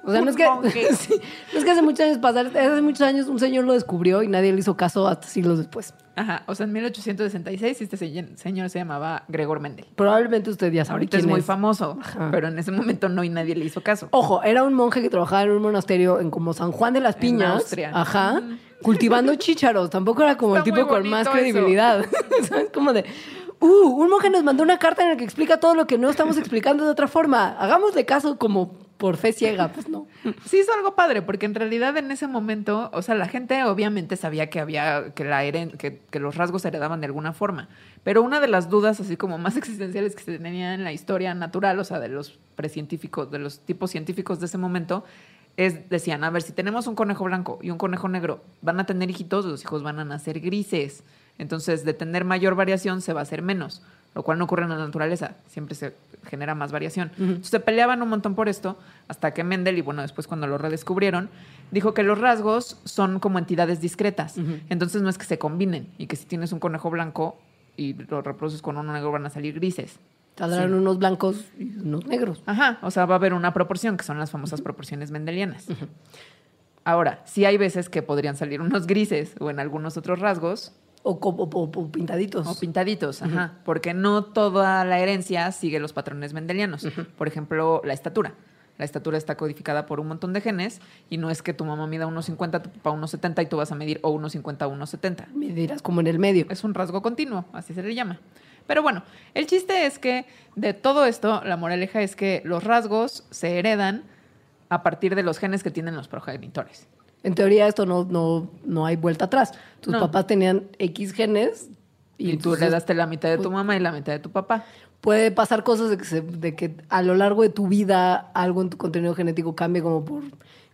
[SPEAKER 3] O sea, no es, que, sí, no es que hace muchos años pasar, hace muchos años un señor lo descubrió y nadie le hizo caso hasta siglos después.
[SPEAKER 2] Ajá, o sea, en 1866 este se- señor se llamaba Gregor Mendel.
[SPEAKER 3] Probablemente usted ya sabe
[SPEAKER 2] Ahorita
[SPEAKER 3] quién
[SPEAKER 2] es muy famoso,
[SPEAKER 3] Ajá.
[SPEAKER 2] pero en ese momento no y nadie le hizo caso.
[SPEAKER 3] Ojo, era un monje que trabajaba en un monasterio en como San Juan de las
[SPEAKER 2] En
[SPEAKER 3] Piñas.
[SPEAKER 2] Austria.
[SPEAKER 3] Ajá. Cultivando chícharos. Tampoco era como
[SPEAKER 2] Está
[SPEAKER 3] el tipo con más credibilidad. ¿Sabes? Como de. Uh, un monje nos mandó una carta en la que explica todo lo que no estamos explicando de otra forma. Hagámosle caso como por fe ciega. Pues no.
[SPEAKER 2] Sí hizo algo padre, porque en realidad en ese momento, o sea, la gente obviamente sabía que había, que la heren- que, que los rasgos se heredaban de alguna forma. Pero una de las dudas así como más existenciales que se tenía en la historia natural, o sea, de los precientíficos, de los tipos científicos de ese momento, es, decían, a ver, si tenemos un conejo blanco y un conejo negro, van a tener hijitos, los hijos van a nacer grises. Entonces, de tener mayor variación se va a hacer menos, lo cual no ocurre en la naturaleza, siempre se genera más variación. Entonces, se peleaban un montón por esto, hasta que Mendel, y bueno, después cuando lo redescubrieron, dijo que los rasgos son como entidades discretas. Entonces, no es que se combinen y que si tienes un conejo blanco, y lo reproduces con uno negro, van a salir grises.
[SPEAKER 3] Saldrán unos blancos y unos negros.
[SPEAKER 2] Ajá, o sea, va a haber una proporción, que son las famosas proporciones mendelianas. Ahora, sí hay veces que podrían salir unos grises o en algunos otros rasgos.
[SPEAKER 3] O, pintaditos.
[SPEAKER 2] O pintaditos, ajá. Porque no toda la herencia sigue los patrones mendelianos. Por ejemplo, la estatura. La estatura está codificada por un montón de genes y no es que tu mamá mida 1,50, tu papá 1,70 y tú vas a medir o 1,50 o 1,70.
[SPEAKER 3] Me dirás como en el medio.
[SPEAKER 2] Es un rasgo continuo, así se le llama. Pero bueno, el chiste es que de todo esto, la moraleja es que los rasgos se heredan a partir de los genes que tienen los progenitores.
[SPEAKER 3] En teoría esto no, no, no hay vuelta atrás. Tus
[SPEAKER 2] No.
[SPEAKER 3] papás tenían X genes
[SPEAKER 2] Y, tú
[SPEAKER 3] entonces
[SPEAKER 2] le daste la mitad de tu
[SPEAKER 3] pues-
[SPEAKER 2] mamá y la mitad de tu papá.
[SPEAKER 3] Puede pasar cosas de que, se- de que a lo largo de tu vida algo en tu contenido genético cambie como por,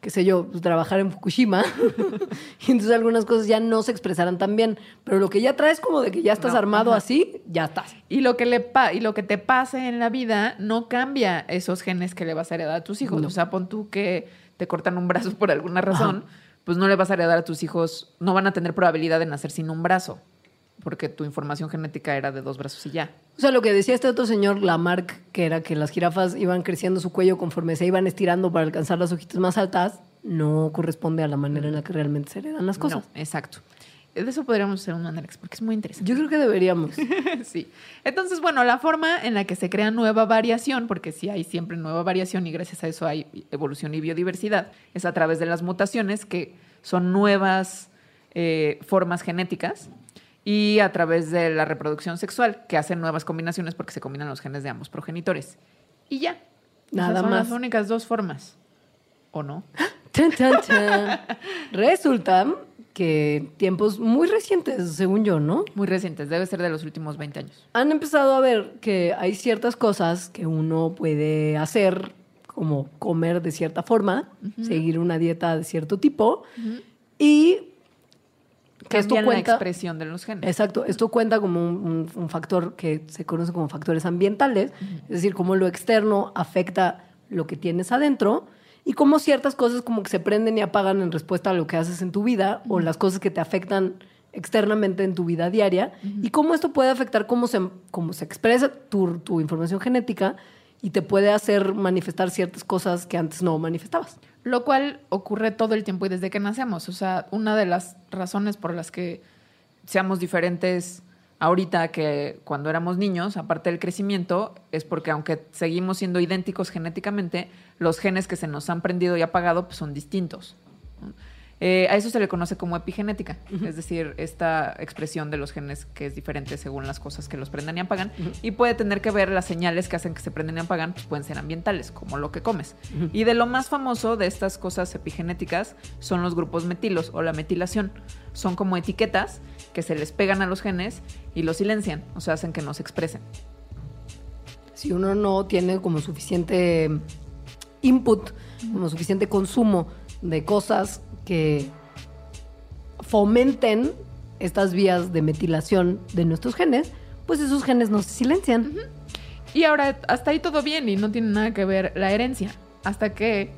[SPEAKER 3] qué sé yo, pues, trabajar en Fukushima. y entonces algunas cosas ya no se expresarán tan bien. Pero lo que ya traes como de que ya estás
[SPEAKER 2] No,
[SPEAKER 3] armado
[SPEAKER 2] ajá.
[SPEAKER 3] así, ya estás.
[SPEAKER 2] Y lo que le pa- y lo que te pase en la vida no cambia esos genes que le vas a heredar a tus hijos.
[SPEAKER 3] No.
[SPEAKER 2] O sea, pon tú que te cortan un brazo por alguna razón, pues no le vas a heredar a tus hijos, no van a tener probabilidad de nacer sin un brazo, porque tu información genética era de dos brazos y ya.
[SPEAKER 3] O sea, lo que decía este otro señor, Lamarck, que era que las jirafas iban creciendo su cuello conforme se iban estirando para alcanzar las hojitas más altas, no corresponde a la manera en la que realmente se heredan las cosas.
[SPEAKER 2] No, exacto. De eso podríamos hacer un Mandalex porque es muy interesante.
[SPEAKER 3] Yo creo que deberíamos.
[SPEAKER 2] sí. Entonces, bueno, la forma en la que se crea nueva variación, porque sí hay siempre nueva variación y gracias a eso hay evolución y biodiversidad, es a través de las mutaciones, que son nuevas eh, formas genéticas, y a través de la reproducción sexual, que hacen nuevas combinaciones porque se combinan los genes de ambos progenitores. Y ya.
[SPEAKER 3] Nada
[SPEAKER 2] Esas son
[SPEAKER 3] más.
[SPEAKER 2] las únicas dos formas. ¿O no?
[SPEAKER 3] Chan, chan, chan. Resulta que tiempos muy recientes, según yo, ¿no?
[SPEAKER 2] Muy recientes, debe ser de los últimos 20 años.
[SPEAKER 3] Han empezado a ver que hay ciertas cosas que uno puede hacer, como comer de cierta forma, seguir una dieta de cierto tipo, y que esto
[SPEAKER 2] Cambian la
[SPEAKER 3] cuenta.
[SPEAKER 2] expresión de los genes.
[SPEAKER 3] Exacto, esto cuenta como un, un- un factor que se conoce como factores ambientales, es decir, cómo lo externo afecta lo que tienes adentro y cómo ciertas cosas como que se prenden y apagan en respuesta a lo que haces en tu vida o las cosas que te afectan externamente en tu vida diaria y cómo esto puede afectar cómo se, cómo se expresa tu, tu información genética y te puede hacer manifestar ciertas cosas que antes no manifestabas.
[SPEAKER 2] Lo cual ocurre todo el tiempo y desde que nacemos. O sea, una de las razones por las que seamos diferentes ahorita que cuando éramos niños, aparte del crecimiento, es porque aunque seguimos siendo idénticos genéticamente, los genes que se nos han prendido y apagado pues, son distintos. Eh, a eso se le conoce como epigenética, es decir, esta expresión de los genes que es diferente según las cosas que los prendan y apagan, y puede tener que ver las señales que hacen que se prenden y apagan, pues pueden ser ambientales, como lo que comes. Y de lo más famoso de estas cosas epigenéticas son los grupos metilos o la metilación. Son como etiquetas que se les pegan a los genes y los silencian, o sea, hacen que no se expresen.
[SPEAKER 3] si uno no tiene como suficiente input, como suficiente consumo de cosas que fomenten estas vías de metilación de nuestros genes, pues esos genes no se silencian.
[SPEAKER 2] Y ahora, hasta ahí todo bien y no tiene nada que ver la herencia. Hasta que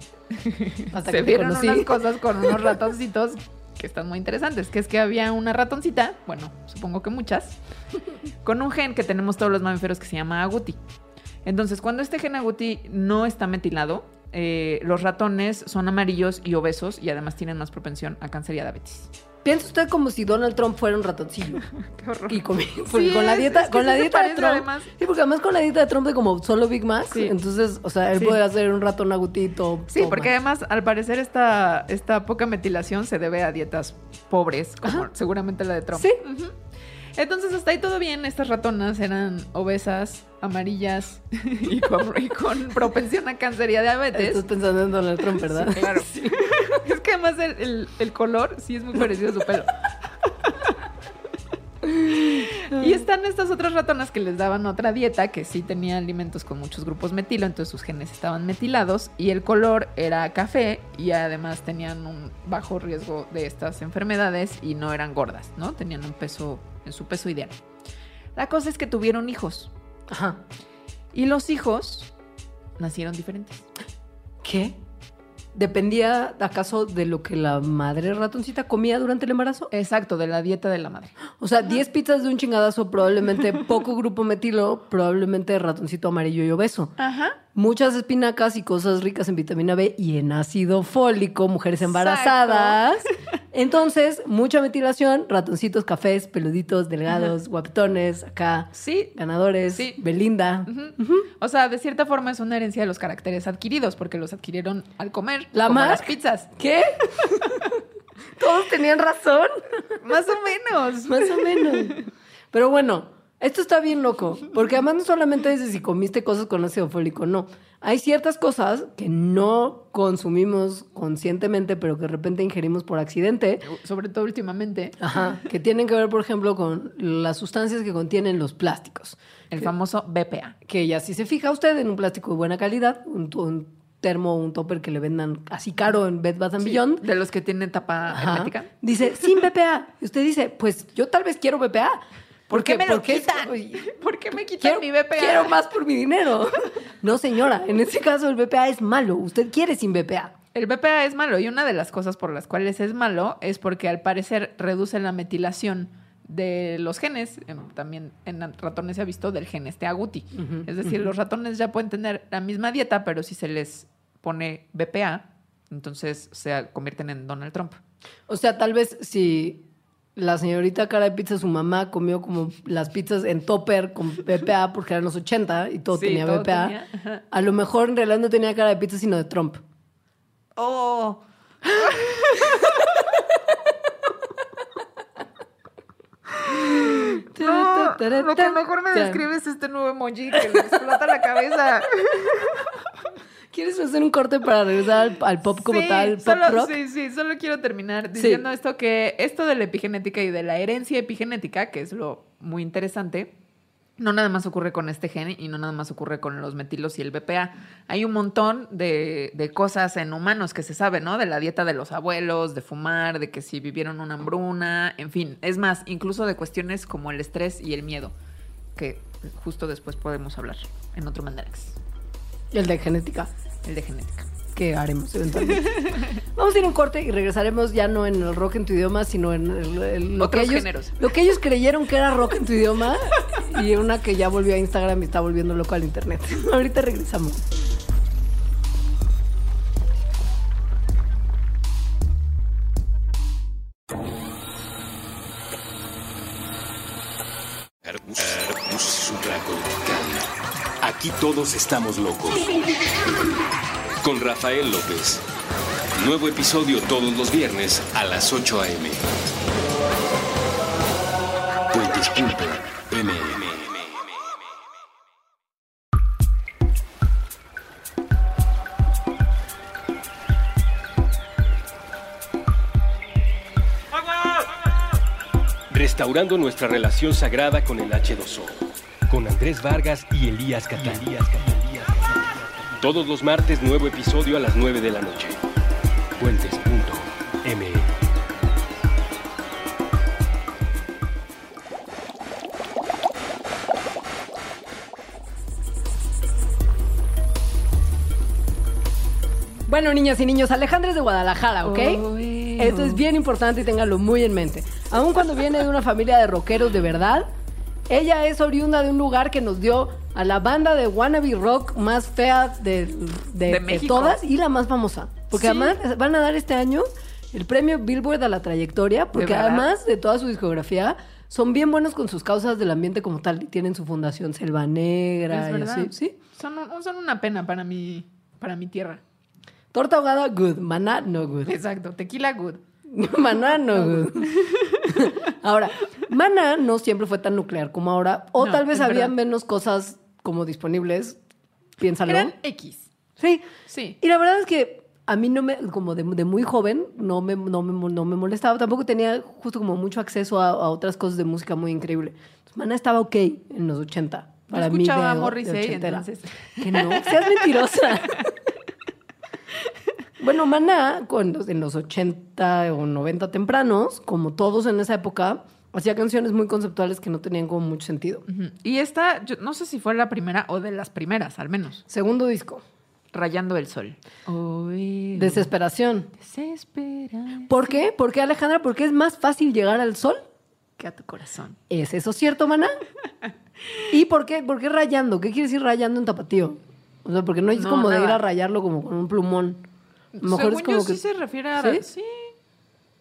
[SPEAKER 3] Hasta
[SPEAKER 2] se
[SPEAKER 3] que
[SPEAKER 2] vieron unas cosas con unos ratoncitos que están muy interesantes. Que es que había una ratoncita, bueno, supongo que muchas, con un gen que tenemos todos los mamíferos que se llama agouti. Entonces, cuando este gen agouti no está metilado, eh, los ratones son amarillos y obesos y además tienen más propensión a cáncer y a diabetes.
[SPEAKER 3] Piensa usted como si Donald Trump fuera un ratoncillo.
[SPEAKER 2] Qué horror.
[SPEAKER 3] Y con, porque
[SPEAKER 2] Sí,
[SPEAKER 3] con la dieta,
[SPEAKER 2] es que
[SPEAKER 3] con la dieta de Trump.
[SPEAKER 2] además.
[SPEAKER 3] Sí, porque además con la dieta de Trump de como solo Big Mac,
[SPEAKER 2] Sí.
[SPEAKER 3] entonces, o sea, él puede hacer un ratón agutito.
[SPEAKER 2] Sí, porque además, al parecer, esta, esta poca metilación se debe a dietas pobres, como
[SPEAKER 3] Ajá.
[SPEAKER 2] seguramente la de Trump.
[SPEAKER 3] Sí.
[SPEAKER 2] Entonces, hasta ahí todo bien. Estas ratonas eran obesas, amarillas y con, y con propensión a cáncer y a diabetes.
[SPEAKER 3] Estás pensando en Donald Trump, ¿verdad?
[SPEAKER 2] Sí, claro. es que además el, el- el color sí es muy parecido a su pelo. Y están estas otras ratonas que les daban otra dieta que sí tenía alimentos con muchos grupos metilo, entonces sus genes estaban metilados y el color era café y además tenían un bajo riesgo de estas enfermedades y no eran gordas, ¿no? Tenían un peso en su peso ideal. La cosa es que tuvieron hijos
[SPEAKER 3] Ajá.
[SPEAKER 2] y los hijos nacieron diferentes.
[SPEAKER 3] ¿Qué? Dependía acaso de lo que la madre ratoncita comía durante el embarazo.
[SPEAKER 2] Exacto, de la dieta de la madre.
[SPEAKER 3] O sea, 10 pizzas de un chingadazo, probablemente poco grupo metilo, probablemente ratoncito amarillo y obeso.
[SPEAKER 2] Ajá.
[SPEAKER 3] Muchas espinacas y cosas ricas en vitamina B y en ácido fólico, mujeres embarazadas. Entonces, mucha metilación, ratoncitos, cafés, peluditos, delgados, guapetones, acá,
[SPEAKER 2] Sí.
[SPEAKER 3] ganadores,
[SPEAKER 2] Sí.
[SPEAKER 3] Belinda.
[SPEAKER 2] Ujú. O sea, de cierta forma es una herencia de los caracteres adquiridos, porque los adquirieron al comer.
[SPEAKER 3] ¿La
[SPEAKER 2] como las pizzas.
[SPEAKER 3] ¿Qué? Todos tenían razón.
[SPEAKER 2] Más o menos.
[SPEAKER 3] Más o menos. Pero bueno, esto está bien loco, porque además no solamente es de si comiste cosas con ácido fólico, no. Hay ciertas cosas que no consumimos conscientemente, pero que de repente ingerimos por accidente.
[SPEAKER 2] Sobre todo últimamente.
[SPEAKER 3] Ajá, que tienen que ver, por ejemplo, con las sustancias que contienen los plásticos.
[SPEAKER 2] El famoso BPA.
[SPEAKER 3] Que ya si se fija usted en un plástico de buena calidad, un, un termo, un topper que le vendan así caro en Bed Bath and Beyond,
[SPEAKER 2] De los que tienen tapa
[SPEAKER 3] Ajá.
[SPEAKER 2] hermética.
[SPEAKER 3] Dice, sin BPA. Y usted dice, pues yo tal vez quiero BPA.
[SPEAKER 2] ¿Por qué me lo
[SPEAKER 3] porque
[SPEAKER 2] quitan? ¿Por qué me quitan
[SPEAKER 3] Quiero,
[SPEAKER 2] mi BPA?
[SPEAKER 3] quiero más por mi dinero. No, señora, en este caso el BPA es malo. Usted quiere sin BPA.
[SPEAKER 2] El BPA es malo y una de las cosas por las cuales es malo es porque al parecer reduce la metilación de los genes. También en ratones se ha visto del gen este agouti. es decir, los ratones ya pueden tener la misma dieta, pero si se les pone BPA, entonces se convierten en Donald Trump.
[SPEAKER 3] O sea, tal vez si la señorita cara de pizza, su mamá comió como las pizzas en topper con BPA porque eran los 80 y todo
[SPEAKER 2] Sí,
[SPEAKER 3] tenía
[SPEAKER 2] todo
[SPEAKER 3] BPA.
[SPEAKER 2] tenía.
[SPEAKER 3] A lo mejor en realidad no tenía cara de pizza, sino de Trump.
[SPEAKER 2] ¡Oh! No, lo que mejor me describe es este nuevo emoji que le explota la cabeza.
[SPEAKER 3] ¿Quieres hacer un corte para regresar al, al pop como
[SPEAKER 2] Sí,
[SPEAKER 3] tal, pop
[SPEAKER 2] solo,
[SPEAKER 3] rock?
[SPEAKER 2] Sí, sí, solo quiero terminar
[SPEAKER 3] Sí.
[SPEAKER 2] diciendo esto que esto de la epigenética y de la herencia epigenética, que es lo muy interesante, no nada más ocurre con este gen y no nada más ocurre con los metilos y el BPA. Hay un montón de, de cosas en humanos que se sabe, ¿no? De la dieta de los abuelos, de fumar, de que si vivieron una hambruna, en fin. Es más, incluso de cuestiones como el estrés y el miedo, que justo después podemos hablar en otro Mandarax,
[SPEAKER 3] El de genética.
[SPEAKER 2] el de genética.
[SPEAKER 3] Que haremos eventualmente. Vamos a ir a un corte y regresaremos ya no en el rock en tu idioma, sino en el- el- lo, que
[SPEAKER 2] Otros
[SPEAKER 3] ellos,
[SPEAKER 2] géneros.
[SPEAKER 3] lo que ellos creyeron que era rock en tu idioma y una que ya volvió a Instagram y está volviendo loco al internet. Ahorita regresamos.
[SPEAKER 4] Arbus, arbus supracortical. Aquí todos estamos locos. Con Rafael López. Nuevo episodio todos los viernes a las 8 a.m. Restaurando nuestra relación sagrada con el H2O. Con Andrés Vargas y Elías Catalías. Todos los martes, nuevo episodio a las 9 de la noche. Puentes.me.
[SPEAKER 3] Bueno, niñas y niños, Alejandra es de Guadalajara, ¿ok?
[SPEAKER 2] Uy.
[SPEAKER 3] Esto es bien importante y ténganlo muy en mente. Aun cuando viene de una familia de rockeros de verdad, ella es oriunda de un lugar que nos dio a la banda de wannabe rock más fea de, de-
[SPEAKER 2] De
[SPEAKER 3] de
[SPEAKER 2] México.
[SPEAKER 3] todas y la más famosa. Porque
[SPEAKER 2] Sí.
[SPEAKER 3] además van a dar este año el premio Billboard a la trayectoria, porque además de toda su discografía, son bien buenos con sus causas del ambiente como tal. y Tienen su fundación Selva Negra y así. ¿sí?
[SPEAKER 2] Son, un- son una pena para mi, para mi tierra.
[SPEAKER 3] Torta ahogada, good. Maná, no good.
[SPEAKER 2] Exacto. Tequila good.
[SPEAKER 3] Maná no. good. ahora, Maná no siempre fue tan nuclear como ahora, o
[SPEAKER 2] No,
[SPEAKER 3] tal vez había
[SPEAKER 2] verdad.
[SPEAKER 3] menos cosas como disponibles. Piénsalo.
[SPEAKER 2] Eran X.
[SPEAKER 3] Sí.
[SPEAKER 2] Sí.
[SPEAKER 3] Y la verdad es que a mí no me, como de, de muy joven, no me, no, me, no me molestaba. Tampoco tenía justo como mucho acceso a, a otras cosas de música muy increíble. Entonces, Maná estaba ok en los 80.
[SPEAKER 2] Yo
[SPEAKER 3] Para mí
[SPEAKER 2] escuchaba
[SPEAKER 3] de-
[SPEAKER 2] a Morrissey, entonces.
[SPEAKER 3] Que no, seas mentirosa. Bueno, Maná, cuando, en los 80 o 90 tempranos, como todos en esa época, hacía canciones muy conceptuales que no tenían como mucho sentido.
[SPEAKER 2] Y esta, yo no sé si fue la primera o de las primeras, al menos.
[SPEAKER 3] Segundo disco.
[SPEAKER 2] Rayando el sol.
[SPEAKER 3] Desesperación.
[SPEAKER 2] Desespera.
[SPEAKER 3] ¿Por qué? ¿Por qué, Alejandra? Porque es más fácil llegar al sol.
[SPEAKER 2] Que a tu corazón.
[SPEAKER 3] ¿Es eso cierto, maná? ¿Y por qué? ¿Por qué rayando? ¿Qué quiere decir rayando en tapatío? O sea, porque no es
[SPEAKER 2] No,
[SPEAKER 3] como de ir a rayarlo como con un plumón. A lo mejor
[SPEAKER 2] Según
[SPEAKER 3] es como
[SPEAKER 2] yo,
[SPEAKER 3] que...
[SPEAKER 2] sí se refiere a...
[SPEAKER 3] ¿Sí?
[SPEAKER 2] ¿Sí?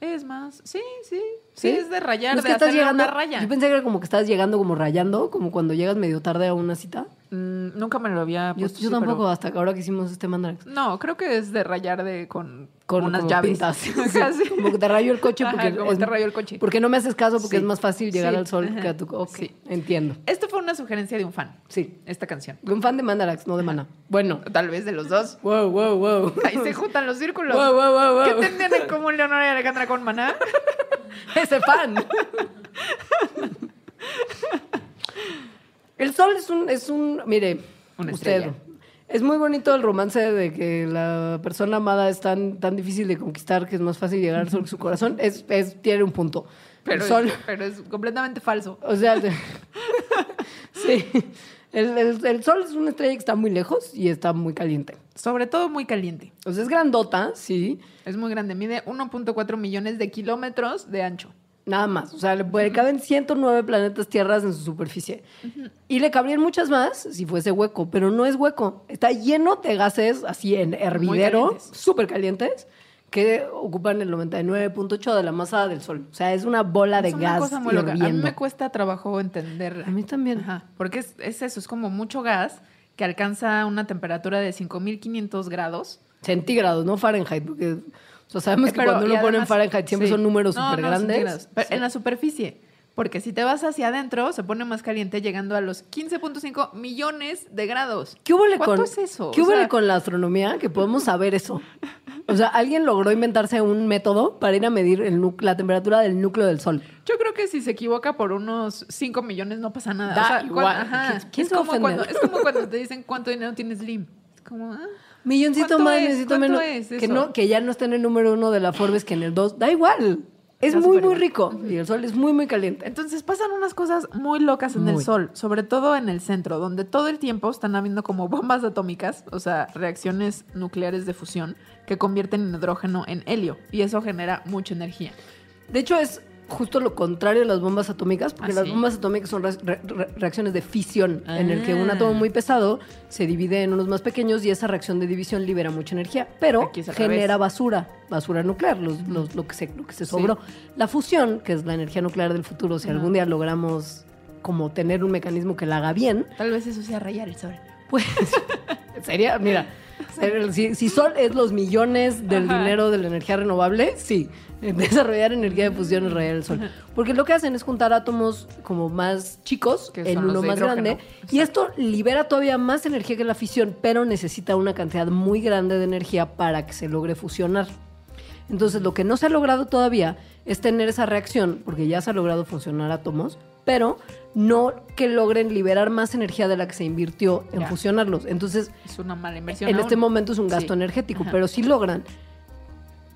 [SPEAKER 2] Es más, sí, sí. Sí, es de rayar,
[SPEAKER 3] ¿No es
[SPEAKER 2] de
[SPEAKER 3] que estás llegando,
[SPEAKER 2] una raya.
[SPEAKER 3] Yo pensé que era como que estás llegando como rayando, como cuando llegas medio tarde a una cita.
[SPEAKER 2] Mm, nunca me lo había puesto
[SPEAKER 3] yo tampoco,
[SPEAKER 2] pero-
[SPEAKER 3] hasta que ahora que hicimos este Mandrax.
[SPEAKER 2] No, creo que es de rayar de con,
[SPEAKER 3] Con
[SPEAKER 2] unas llaves. Casi.
[SPEAKER 3] como que te rayo el coche
[SPEAKER 2] Ajá,
[SPEAKER 3] porque,
[SPEAKER 2] te rayo el coche.
[SPEAKER 3] porque no me haces caso porque
[SPEAKER 2] Sí.
[SPEAKER 3] es más fácil llegar
[SPEAKER 2] Sí.
[SPEAKER 3] al sol
[SPEAKER 2] Ajá.
[SPEAKER 3] que a tu... Ok,
[SPEAKER 2] Sí.
[SPEAKER 3] entiendo.
[SPEAKER 2] Esto fue una sugerencia de un fan,
[SPEAKER 3] Sí.
[SPEAKER 2] esta canción.
[SPEAKER 3] De un fan de Mandarax, no de Mana. Bueno.
[SPEAKER 2] Tal vez de los dos.
[SPEAKER 3] Wow, wow, wow.
[SPEAKER 2] Ahí se juntan los círculos.
[SPEAKER 3] Wow, wow, wow, wow.
[SPEAKER 2] ¿Qué tendrían en común Leonora y Alejandra con Maná?
[SPEAKER 3] Ese fan. el sol es un, es un, mire,
[SPEAKER 2] Una
[SPEAKER 3] usted,
[SPEAKER 2] estrella.
[SPEAKER 3] es muy bonito el romance de que la persona amada es tan, tan difícil de conquistar que es más fácil llegar al sol que su corazón. Es, es, tiene un punto.
[SPEAKER 2] Pero,
[SPEAKER 3] el sol,
[SPEAKER 2] Es, pero es completamente falso.
[SPEAKER 3] o sea, sí. El, el- el sol es una estrella que está muy lejos y está muy caliente.
[SPEAKER 2] Sobre todo muy caliente.
[SPEAKER 3] O sea, es grandota, sí,
[SPEAKER 2] Es muy grande. Mide 1.4 millones de kilómetros de ancho.
[SPEAKER 3] Nada más. O sea, le, caben 109 planetas tierras en su superficie. Y le cabrían muchas más si fuese hueco, pero no es hueco. Está lleno de gases así en hervidero, súper calientes, que ocupan el 99.8 de la masa del Sol. O sea, es una bola de
[SPEAKER 2] es una
[SPEAKER 3] gas
[SPEAKER 2] cosa muy loca. A mí me cuesta trabajo entenderla.
[SPEAKER 3] A mí también.
[SPEAKER 2] Ajá, porque es, es eso, es como mucho gas que alcanza una temperatura de 5500 grados.
[SPEAKER 3] Centígrados, no Fahrenheit, porque o sea, sabemos que
[SPEAKER 2] Pero-
[SPEAKER 3] cuando uno pone en
[SPEAKER 2] además-
[SPEAKER 3] Fahrenheit siempre
[SPEAKER 2] sí.
[SPEAKER 3] son números
[SPEAKER 2] No,
[SPEAKER 3] súper
[SPEAKER 2] no,
[SPEAKER 3] grandes.
[SPEAKER 2] Pero En la superficie. Porque si te vas hacia adentro, se pone más caliente, llegando a los 15.5 millones de grados.
[SPEAKER 3] ¿Qué hubo
[SPEAKER 2] ¿Cuánto
[SPEAKER 3] con,
[SPEAKER 2] es eso?
[SPEAKER 3] ¿Qué hubo
[SPEAKER 2] sea,
[SPEAKER 3] con la astronomía que podemos saber eso? O sea, alguien logró inventarse un método para ir a medir el la temperatura del núcleo del Sol.
[SPEAKER 2] Yo creo que si se equivoca por unos 5 millones no pasa nada.
[SPEAKER 3] Da
[SPEAKER 2] O sea,
[SPEAKER 3] igual.
[SPEAKER 2] ajá.
[SPEAKER 3] ¿Quién- quién
[SPEAKER 2] es,
[SPEAKER 3] se
[SPEAKER 2] como cuando, es como cuando te dicen cuánto dinero tiene Slim. Es como, ah,
[SPEAKER 3] Milloncito
[SPEAKER 2] ¿Cuánto
[SPEAKER 3] más,
[SPEAKER 2] ¿Cuánto
[SPEAKER 3] menos.
[SPEAKER 2] es
[SPEAKER 3] que, no, que ya no está en el número uno de la Forbes que en el dos. Da igual. Es muy, muy rico. Y el sol es muy, muy caliente.
[SPEAKER 2] Entonces pasan unas cosas muy locas en
[SPEAKER 3] Muy.
[SPEAKER 2] el Sol, sobre todo en el centro, donde todo el tiempo están habiendo como bombas atómicas, o sea, reacciones nucleares de fusión que convierten el hidrógeno en helio y eso genera mucha energía.
[SPEAKER 3] De hecho, es justo lo contrario de las bombas atómicas, porque
[SPEAKER 2] ¿Ah,
[SPEAKER 3] las
[SPEAKER 2] sí?
[SPEAKER 3] bombas atómicas son re- re- re- reacciones de fisión, en el que un
[SPEAKER 2] Ah.
[SPEAKER 3] átomo muy pesado se divide en unos más pequeños y esa reacción de división libera mucha energía, pero genera basura, basura nuclear, los- los- lo, que se, lo que se sobró. La fusión, que es la energía nuclear del futuro, si algún día logramos como tener un mecanismo que la haga bien,
[SPEAKER 2] Tal vez eso sea rayar el Sol.
[SPEAKER 3] pues sería, mira, ser- si, si Sol es los millones del
[SPEAKER 2] Ajá.
[SPEAKER 3] dinero de la energía renovable, sí, desarrollar energía de fusión es rayar el Sol. Porque lo que hacen es juntar átomos como más chicos
[SPEAKER 2] Que
[SPEAKER 3] en uno más
[SPEAKER 2] hidrógeno.
[SPEAKER 3] grande. Y esto libera todavía más energía que la fisión, pero necesita una cantidad muy grande de energía para que se logre fusionar. Entonces, lo que no se ha logrado todavía es tener esa reacción, porque ya se ha logrado funcionar átomos, pero no que logren liberar más energía de la que se invirtió en
[SPEAKER 2] Ya.
[SPEAKER 3] fusionarlos. Entonces,
[SPEAKER 2] Es una mala inversión.
[SPEAKER 3] en
[SPEAKER 2] aún.
[SPEAKER 3] este momento es un gasto
[SPEAKER 2] Sí.
[SPEAKER 3] energético,
[SPEAKER 2] Ajá.
[SPEAKER 3] pero si logran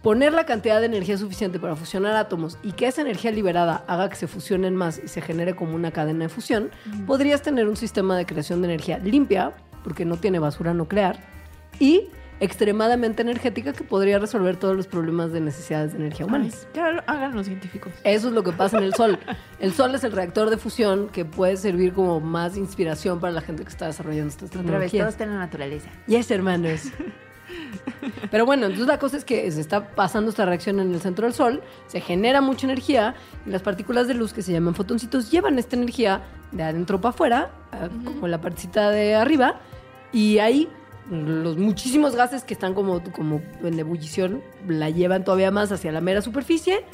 [SPEAKER 3] poner la cantidad de energía suficiente para fusionar átomos y que esa energía liberada haga que se fusionen más y se genere como una cadena de fusión, podrías tener un sistema de creación de energía limpia, porque no tiene basura nuclear, y extremadamente energética que podría resolver todos los problemas de necesidades de energía
[SPEAKER 2] Ay,
[SPEAKER 3] humanas.
[SPEAKER 2] ya lo hagan los científicos.
[SPEAKER 3] Eso es lo que pasa en el Sol. El Sol es el reactor de fusión que puede servir como más inspiración para la gente que está desarrollando estas
[SPEAKER 2] Otra vez,
[SPEAKER 3] tecnologías.
[SPEAKER 2] todo está en la naturaleza.
[SPEAKER 3] Yes, hermanos. Pero bueno, entonces la cosa es que se está pasando esta reacción en el centro del Sol, se genera mucha energía y las partículas de luz que se llaman fotoncitos llevan esta energía de adentro para afuera, a- como la partecita de arriba, y ahí los muchísimos gases que están como, como en ebullición la llevan todavía más hacia la mera superficie.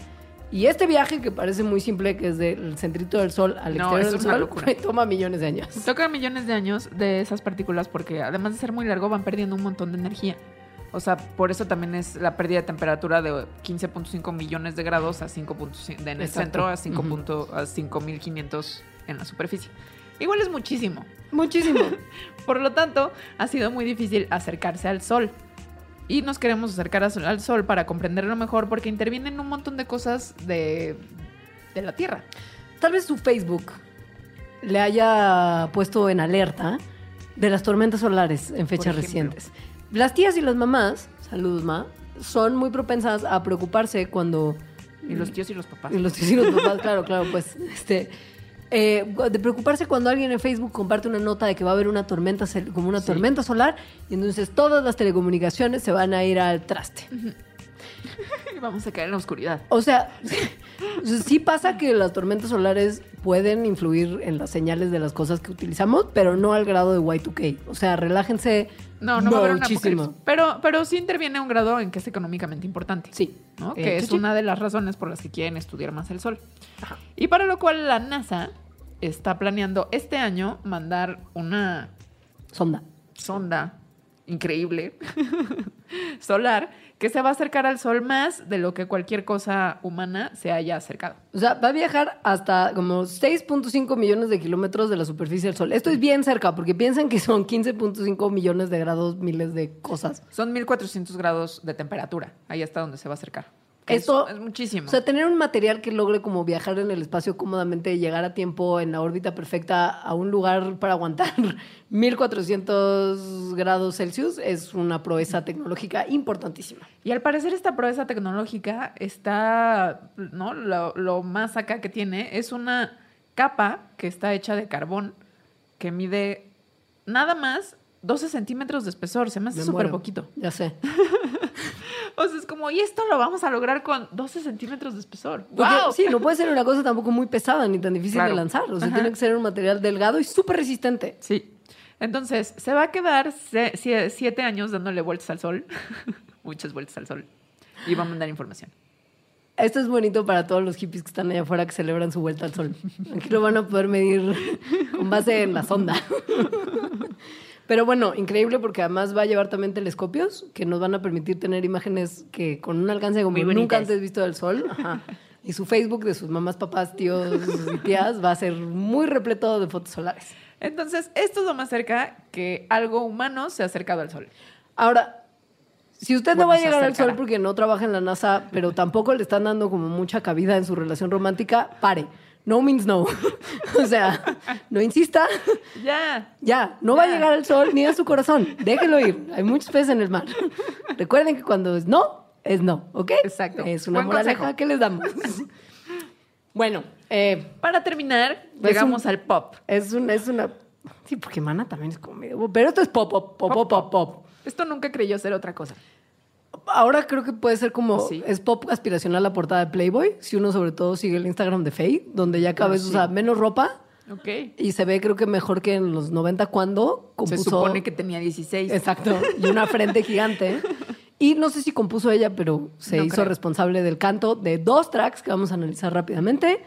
[SPEAKER 3] Y este viaje, que parece muy simple, que es del centrito del Sol al
[SPEAKER 2] No,
[SPEAKER 3] exterior del Sol,
[SPEAKER 2] locura.
[SPEAKER 3] toma millones de años.
[SPEAKER 2] Toca millones de años de esas partículas porque además de ser muy largo van perdiendo un montón de energía. O sea, por eso también es la pérdida de temperatura de 15.5 millones de grados a 5.5 de en el
[SPEAKER 3] Exacto.
[SPEAKER 2] centro a 5.
[SPEAKER 3] Ujú.
[SPEAKER 2] punto- a 5.500 en la superficie. Igual es muchísimo.
[SPEAKER 3] Muchísimo.
[SPEAKER 2] Por lo tanto, ha sido muy difícil acercarse al sol. Y nos queremos acercar al sol para comprenderlo mejor porque intervienen un montón de cosas de, de la Tierra.
[SPEAKER 3] Tal vez su Facebook le haya puesto en alerta de las tormentas solares en fechas recientes. las tías y las mamás, saludos ma, son muy propensas a preocuparse cuando...
[SPEAKER 2] Y los tíos y los papás.
[SPEAKER 3] Y los tíos y los papás, claro, claro, pues, este... eh, de preocuparse cuando alguien en Facebook comparte una nota de que va a haber una tormenta, como una tormenta solar, y entonces todas las telecomunicaciones se van a ir al traste.
[SPEAKER 2] Vamos a caer en la oscuridad.
[SPEAKER 3] O sea, sí pasa que las tormentas solares pueden influir en las señales de las cosas que utilizamos, pero no al grado de Y2K. O sea, relájense
[SPEAKER 2] No, no va a haber un
[SPEAKER 3] muchísimo.
[SPEAKER 2] apocalipsis. Pero, pero sí interviene a un grado en que es económicamente importante.
[SPEAKER 3] Sí.
[SPEAKER 2] ¿no?
[SPEAKER 3] Eh,
[SPEAKER 2] que es una de las razones por las que quieren estudiar más el sol. Y para lo cual la NASA está planeando este año mandar una
[SPEAKER 3] Sonda.
[SPEAKER 2] sonda increíble solar que se va a acercar al sol más de lo que cualquier cosa humana se haya acercado.
[SPEAKER 3] O sea, va a viajar hasta como 6.5 millones de kilómetros de la superficie del Sol. Esto es bien cerca, porque piensan que son 15.5 millones de grados, miles de cosas.
[SPEAKER 2] Son 1400 grados de temperatura, ahí está donde se va a acercar.
[SPEAKER 3] Esto
[SPEAKER 2] es, muchísimo.
[SPEAKER 3] O sea, tener un material que logre como viajar en el espacio cómodamente, llegar a tiempo en la órbita perfecta a un lugar para aguantar 1400 grados Celsius es una proeza tecnológica importantísima.
[SPEAKER 2] Y al parecer esta proeza tecnológica está, ¿no? Lo, lo más acá que tiene es una capa que está hecha de carbón que mide nada más 12 centímetros de espesor. Se me hace súper poquito.
[SPEAKER 3] Ya sé.
[SPEAKER 2] O sea, es como, y esto lo vamos a lograr con 12 centímetros de espesor.
[SPEAKER 3] Porque,
[SPEAKER 2] ¡Wow!
[SPEAKER 3] Sí, no puede ser una cosa tampoco muy pesada ni tan difícil
[SPEAKER 2] Claro.
[SPEAKER 3] de lanzar. O sea,
[SPEAKER 2] Ajá.
[SPEAKER 3] tiene que ser un material delgado y súper resistente.
[SPEAKER 2] Sí. Entonces, se va a quedar siete años dándole vueltas al sol. Muchas vueltas al sol. Y va a mandar información.
[SPEAKER 3] Esto es bonito para todos los hippies que están allá afuera que celebran su vuelta al sol. Aquí lo van a poder medir con base en la sonda. Pero bueno, increíble porque además va a llevar también telescopios que nos van a permitir tener imágenes que con un alcance como nunca antes visto del sol. Ajá. Y su Facebook de sus mamás, papás, tíos y tías va a ser muy repleto de fotos solares.
[SPEAKER 2] Entonces, esto es lo más cerca que algo humano se ha acercado al sol.
[SPEAKER 3] Ahora, si usted no va a llegar al sol porque no trabaja en la NASA, pero tampoco le están dando como mucha cabida en su relación romántica, pare. No means no. o sea, no insista.
[SPEAKER 2] Ya.
[SPEAKER 3] Ya, no va a llegar al sol ni a su corazón. Déjelo ir. Hay muchos peces en el mar. Recuerden que cuando es no, es no, ¿ok?
[SPEAKER 2] Exacto.
[SPEAKER 3] Es una
[SPEAKER 2] Buen
[SPEAKER 3] moraleja
[SPEAKER 2] consejo.
[SPEAKER 3] que les damos. bueno, eh,
[SPEAKER 2] Para terminar, llegamos
[SPEAKER 3] un-
[SPEAKER 2] al pop.
[SPEAKER 3] es una, es una. Sí, porque Mana también es como medio. Pero esto es pop, pop, pop, pop, pop, pop.
[SPEAKER 2] Esto nunca creyó ser otra cosa.
[SPEAKER 3] Ahora creo que puede ser como.
[SPEAKER 2] Sí.
[SPEAKER 3] Es pop aspiracional la portada de Playboy. Si uno, sobre todo, sigue el Instagram de Faye, donde ya cada
[SPEAKER 2] Ah,
[SPEAKER 3] vez usa menos ropa
[SPEAKER 2] Ok.
[SPEAKER 3] y se ve, creo que mejor que en los 90 cuando compuso.
[SPEAKER 2] Se supone que tenía 16.
[SPEAKER 3] Exacto. Y una frente gigante. Y no sé si compuso ella, pero se
[SPEAKER 2] No
[SPEAKER 3] hizo
[SPEAKER 2] creo.
[SPEAKER 3] responsable del canto de dos tracks que vamos a analizar rápidamente.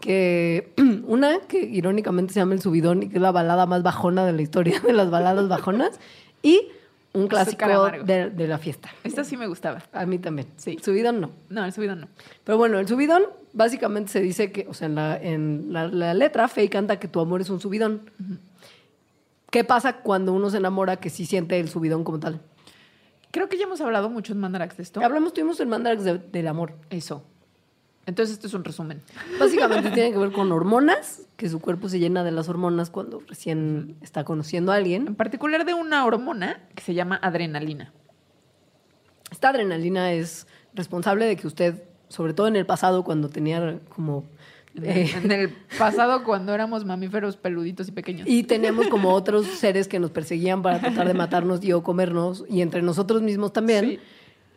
[SPEAKER 3] Que una que irónicamente se llama El Subidón y que es la balada más bajona de la historia de las baladas bajonas. Y un clásico de, de la fiesta.
[SPEAKER 2] Esta sí me gustaba.
[SPEAKER 3] A mí también.
[SPEAKER 2] Sí.
[SPEAKER 3] Subidón no.
[SPEAKER 2] No, el subido no.
[SPEAKER 3] Pero bueno, el subidón básicamente se dice que, o sea, en la, en la, la letra, Faye canta que tu amor es un subidón. ¿Qué pasa cuando uno se enamora que sí siente el subidón como tal?
[SPEAKER 2] Creo que ya hemos hablado mucho en Mandarax de esto.
[SPEAKER 3] Hablamos, tuvimos el Mandarax de- del amor.
[SPEAKER 2] Eso. Entonces, esto es un resumen.
[SPEAKER 3] Básicamente tiene que ver con hormonas, que su cuerpo se llena de las hormonas cuando recién está conociendo a
[SPEAKER 2] En
[SPEAKER 3] alguien.
[SPEAKER 2] particular de una hormona que se llama adrenalina.
[SPEAKER 3] Esta adrenalina es responsable de que usted, sobre todo en el pasado, cuando tenía como...
[SPEAKER 2] En,
[SPEAKER 3] eh,
[SPEAKER 2] el, en el pasado, cuando éramos mamíferos peluditos y pequeños.
[SPEAKER 3] Y teníamos como otros seres que nos perseguían para tratar de matarnos y o comernos, y entre nosotros mismos también.
[SPEAKER 2] Sí.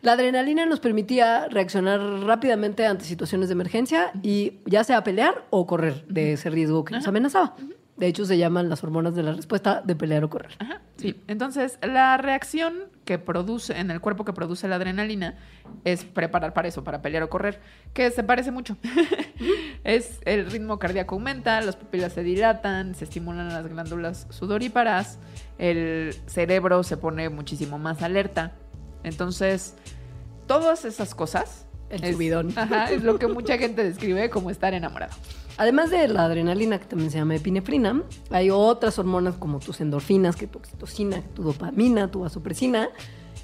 [SPEAKER 3] La adrenalina nos permitía reaccionar rápidamente ante situaciones de emergencia y ya sea pelear o correr de ese riesgo que nos amenazaba. De hecho, se llaman las hormonas de la respuesta de pelear o correr.
[SPEAKER 2] Ajá, sí. Entonces, la reacción que produce en el cuerpo que produce la adrenalina es preparar para eso, para pelear o correr, que se parece mucho. es el ritmo cardíaco aumenta, las pupilas se dilatan, se estimulan las glándulas sudoríparas, el cerebro se pone muchísimo más alerta. Entonces, todas esas cosas
[SPEAKER 3] El
[SPEAKER 2] es,
[SPEAKER 3] subidón.
[SPEAKER 2] Ajá, es lo que mucha gente describe como estar enamorado.
[SPEAKER 3] Además de la adrenalina, que también se llama epinefrina, hay otras hormonas como tus endorfinas, que tu oxitocina, tu dopamina, tu vasopresina,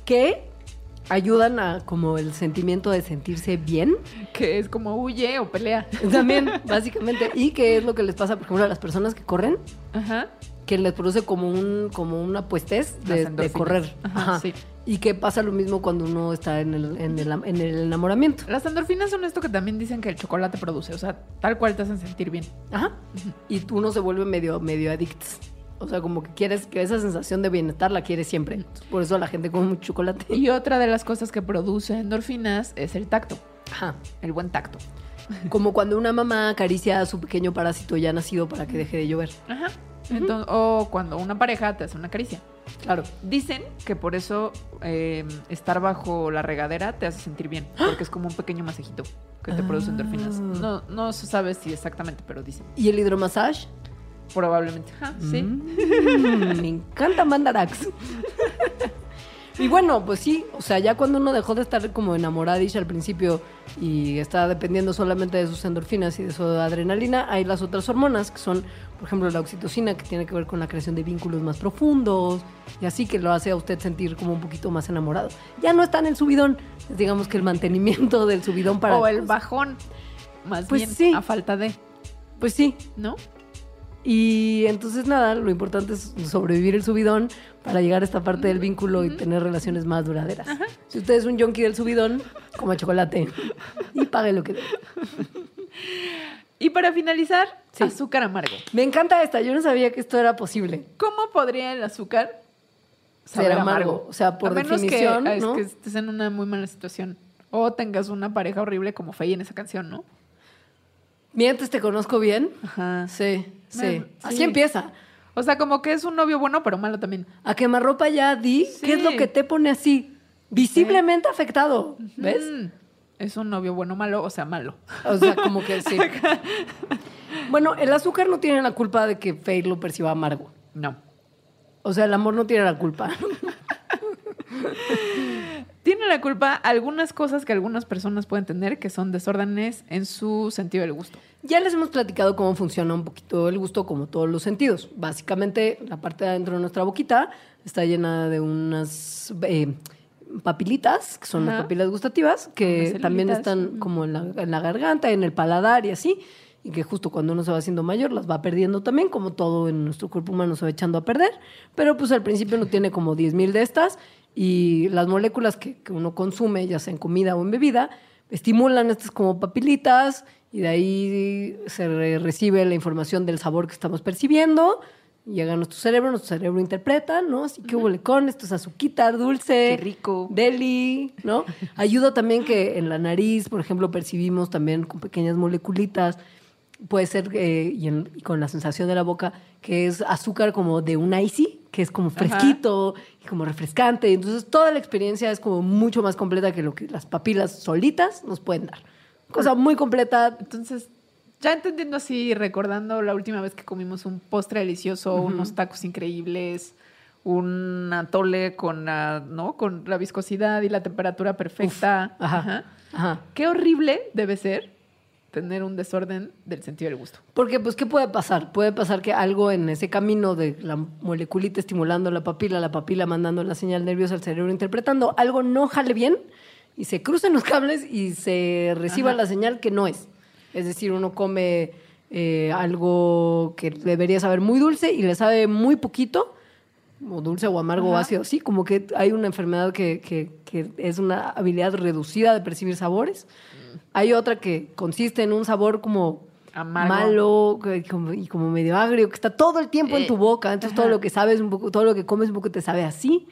[SPEAKER 3] que ayudan a como el sentimiento de sentirse bien
[SPEAKER 2] Que es como huye o pelea.
[SPEAKER 3] También, básicamente. Y que es lo que les pasa, por ejemplo, a las personas que corren.
[SPEAKER 2] Ajá.
[SPEAKER 3] que les produce como un como una puestez de, correr.
[SPEAKER 2] Ajá, sí.
[SPEAKER 3] Y que pasa lo mismo cuando uno está en el, en el, en el enamoramiento.
[SPEAKER 2] Las endorfinas son esto que también dicen que el chocolate produce, o sea, tal cual te hacen sentir bien.
[SPEAKER 3] Ajá. Y tú uno se vuelve medio, medio adicto. O sea, como que quieres que esa sensación de bienestar la quieres siempre. Por eso la gente come mucho chocolate.
[SPEAKER 2] Y otra de las cosas que produce endorfinas es el tacto,
[SPEAKER 3] Ajá.
[SPEAKER 2] el buen tacto.
[SPEAKER 3] Como cuando una mamá acaricia a su pequeño parásito ya nacido para que deje de llover.
[SPEAKER 2] Ajá. Entonces, o cuando una pareja te hace una caricia.
[SPEAKER 3] Claro.
[SPEAKER 2] Dicen que por eso eh, estar bajo la regadera te hace sentir bien, porque es como un pequeño masajito que te produce endorfinas.
[SPEAKER 3] Ah.
[SPEAKER 2] No, no se sabe si exactamente, pero dicen.
[SPEAKER 3] ¿Y el hidromasaje?
[SPEAKER 2] Probablemente. Ajá, sí.
[SPEAKER 3] Mm, me encanta Mandarax. Y bueno, pues sí, o sea, ya cuando uno dejó de estar como enamoradish al principio y está dependiendo solamente de sus endorfinas y de su adrenalina, hay las otras hormonas que son, por ejemplo, la oxitocina que tiene que ver con la creación de vínculos más profundos y así que lo hace a usted sentir como un poquito más enamorado. Ya no está en el subidón, digamos que el mantenimiento del subidón para...
[SPEAKER 2] o el bajón, más
[SPEAKER 3] Pues
[SPEAKER 2] bien,
[SPEAKER 3] sí.
[SPEAKER 2] a falta de,
[SPEAKER 3] Pues sí,
[SPEAKER 2] ¿no?
[SPEAKER 3] Y entonces nada, lo importante es sobrevivir el subidón para llegar a esta parte del vínculo y tener relaciones más duraderas. Si usted es un junkie del subidón, coma chocolate y pague lo que dé.
[SPEAKER 2] Y para finalizar,
[SPEAKER 3] Sí.
[SPEAKER 2] azúcar amargo.
[SPEAKER 3] Me encanta esta, yo no sabía que esto era posible.
[SPEAKER 2] ¿Cómo podría el azúcar
[SPEAKER 3] Ser amargo? O sea, por
[SPEAKER 2] a menos
[SPEAKER 3] definición,
[SPEAKER 2] que, es que estés en una muy mala situación. O tengas una pareja horrible como Faye en esa canción, ¿no?
[SPEAKER 3] Mientes, te conozco bien.
[SPEAKER 2] Ajá.
[SPEAKER 3] Sí, sí. Así
[SPEAKER 2] sí.
[SPEAKER 3] empieza.
[SPEAKER 2] O sea, como que es un novio bueno, pero malo también.
[SPEAKER 3] A quemarropa ya di, ¿qué es lo que te pone así? Visiblemente afectado, ¿ves?
[SPEAKER 2] Mm, es un novio bueno, malo, o sea, malo.
[SPEAKER 3] O sea, como que sí. Bueno, el azúcar no tiene la culpa de que Faye lo perciba amargo.
[SPEAKER 2] No.
[SPEAKER 3] O sea, el amor no tiene la culpa.
[SPEAKER 2] Tiene la culpa algunas cosas que algunas personas pueden tener que son desórdenes en su sentido del gusto.
[SPEAKER 3] Ya les hemos platicado cómo funciona un poquito el gusto como todos los sentidos. Básicamente, la parte de adentro de nuestra boquita está llena de unas eh, papilitas, que son las
[SPEAKER 2] Ajá.
[SPEAKER 3] papilas gustativas, que también están como en la, en la garganta, en el paladar y así. Y que justo cuando uno se va haciendo mayor las va perdiendo también, como todo en nuestro cuerpo humano se va echando a perder. Pero pues al principio no tiene como 10.000 de estas y las moléculas que, que uno consume, ya sea en comida o en bebida, estimulan estas como papilitas y de ahí se re- recibe la información del sabor que estamos percibiendo. Llega a nuestro cerebro, nuestro cerebro interpreta, ¿no? Así que huele con esto es azuquita, dulce.
[SPEAKER 2] Qué rico.
[SPEAKER 3] Deli, ¿no? Ayuda también que en la nariz, por ejemplo, percibimos también con pequeñas moleculitas. Puede ser, eh, y, en- y con la sensación de la boca, que es azúcar como de un icy, que es como fresquito y como refrescante. Entonces, toda la experiencia es como mucho más completa que lo que las papilas solitas nos pueden dar. Cosa muy completa.
[SPEAKER 2] Entonces, ya entendiendo así, recordando la última vez que comimos un postre delicioso, unos tacos increíbles, un atole con la, ¿no? con la viscosidad y la temperatura perfecta.
[SPEAKER 3] Ajá.
[SPEAKER 2] Ajá.
[SPEAKER 3] Ajá.
[SPEAKER 2] Qué horrible debe ser tener un desorden del sentido del gusto.
[SPEAKER 3] Porque, pues, ¿qué puede pasar? Puede pasar que algo en ese camino de la moleculita estimulando la papila, la papila mandando la señal nerviosa al cerebro interpretando, algo no jale bien y se crucen los cables y se reciba
[SPEAKER 2] Ajá.
[SPEAKER 3] la señal que no es. Es decir, uno come eh, algo que debería saber muy dulce y le sabe muy poquito, o dulce o amargo o
[SPEAKER 2] Ajá.
[SPEAKER 3] ácido, sí, como que hay una enfermedad que, que- que es una habilidad reducida de percibir sabores. Hay otra que consiste en un sabor como
[SPEAKER 2] Amargo.
[SPEAKER 3] malo como- y como medio agrio, que está todo el tiempo en
[SPEAKER 2] Eh,
[SPEAKER 3] tu boca. Entonces
[SPEAKER 2] ajá.
[SPEAKER 3] todo lo que sabes un poco, todo lo que comes un poco te sabe así.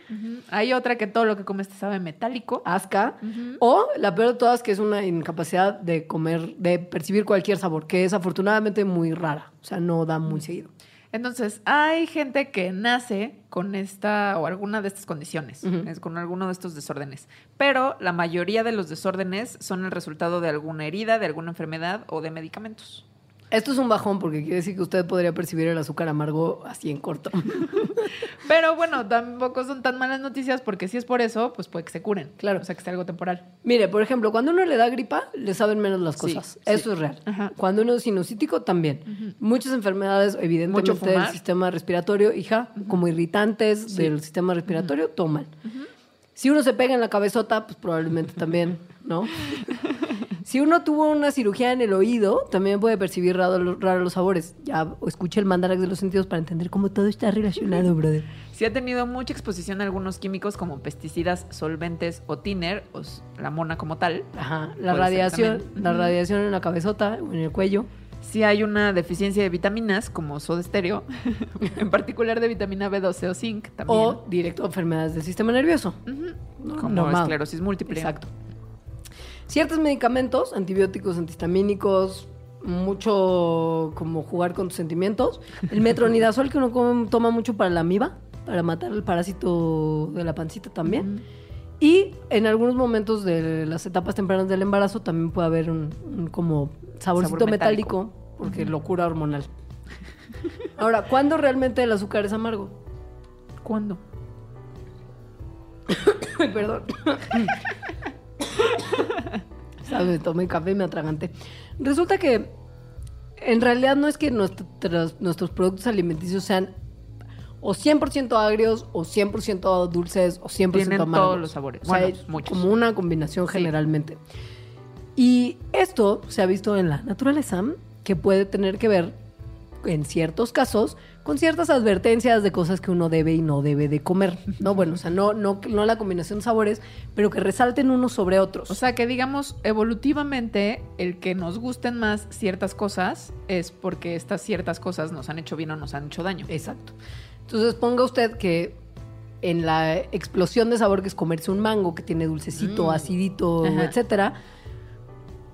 [SPEAKER 2] Hay otra que todo lo que comes te sabe metálico.
[SPEAKER 3] asca. O la peor de todas, que es una incapacidad de comer, de percibir cualquier sabor, que es afortunadamente muy rara. O sea, no da muy seguido.
[SPEAKER 2] Entonces, hay gente que nace con esta o alguna de estas condiciones, con alguno de estos desórdenes. Pero la mayoría de los desórdenes son el resultado de alguna herida, de alguna enfermedad o de medicamentos.
[SPEAKER 3] Esto es un bajón porque quiere decir que usted podría percibir el azúcar amargo así en corto.
[SPEAKER 2] Pero bueno, tampoco son tan malas noticias porque si es por eso, pues puede que se curen.
[SPEAKER 3] Claro.
[SPEAKER 2] O sea, que sea algo temporal.
[SPEAKER 3] Mire, por ejemplo, cuando uno le da gripa, le saben menos las cosas.
[SPEAKER 2] sí.
[SPEAKER 3] Eso es real.
[SPEAKER 2] Ajá.
[SPEAKER 3] Cuando uno es sinusítico, también. Muchas enfermedades, evidentemente, del sistema respiratorio, hija, como irritantes
[SPEAKER 2] Sí.
[SPEAKER 3] del sistema respiratorio, toman. Si uno se pega en la cabezota, pues probablemente también, ¿no? Si uno tuvo una cirugía en el oído, también puede percibir raro, raro los sabores. Ya escuché el mandarax de los sentidos para entender cómo todo está relacionado, brother.
[SPEAKER 2] Si ha tenido mucha exposición a algunos químicos como pesticidas, solventes o thinner, o la mona como tal.
[SPEAKER 3] Ajá, la radiación, la radiación en la cabezota o en el cuello.
[SPEAKER 2] Si hay una deficiencia de vitaminas, como soda estéreo, en particular de vitamina B12 o zinc, también.
[SPEAKER 3] O directo a enfermedades del sistema nervioso.
[SPEAKER 2] Ujú,
[SPEAKER 3] No,
[SPEAKER 2] como
[SPEAKER 3] normal.
[SPEAKER 2] esclerosis múltiple.
[SPEAKER 3] Exacto. Ciertos medicamentos, antibióticos, antihistamínicos, mucho como jugar con tus sentimientos. El metronidazol que uno come- toma mucho para la amiba, para matar el parásito de la pancita también. Y en algunos momentos de las etapas tempranas del embarazo también puede haber un, un como saborcito
[SPEAKER 2] Sabor
[SPEAKER 3] metálico,
[SPEAKER 2] metálico.
[SPEAKER 3] porque locura hormonal. Ahora, ¿cuándo realmente el azúcar es amargo?
[SPEAKER 2] ¿Cuándo?
[SPEAKER 3] Perdón. ¿Sabes? Tomé café y me atraganté. Resulta que en realidad no es que nuestros, nuestros productos alimenticios sean o 100% agrios o 100% dulces o 100%
[SPEAKER 2] Tienen
[SPEAKER 3] amargos.
[SPEAKER 2] todos los sabores.
[SPEAKER 3] O sea,
[SPEAKER 2] Bueno,
[SPEAKER 3] es
[SPEAKER 2] muchos.
[SPEAKER 3] como una combinación
[SPEAKER 2] Sí.
[SPEAKER 3] generalmente. Y esto se ha visto en la naturaleza que puede tener que ver en ciertos casos con ciertas advertencias de cosas que uno debe y no debe de comer. No, bueno, o sea, no, no, no la combinación de sabores, pero que resalten unos sobre otros.
[SPEAKER 2] O sea, que digamos, evolutivamente, el que nos gusten más ciertas cosas es porque estas ciertas cosas nos han hecho bien o nos han hecho daño.
[SPEAKER 3] Exacto. Entonces ponga usted que en la explosión de sabor que es comerse un mango que tiene dulcecito,
[SPEAKER 2] Mm.
[SPEAKER 3] acidito,
[SPEAKER 2] Ajá.
[SPEAKER 3] etcétera,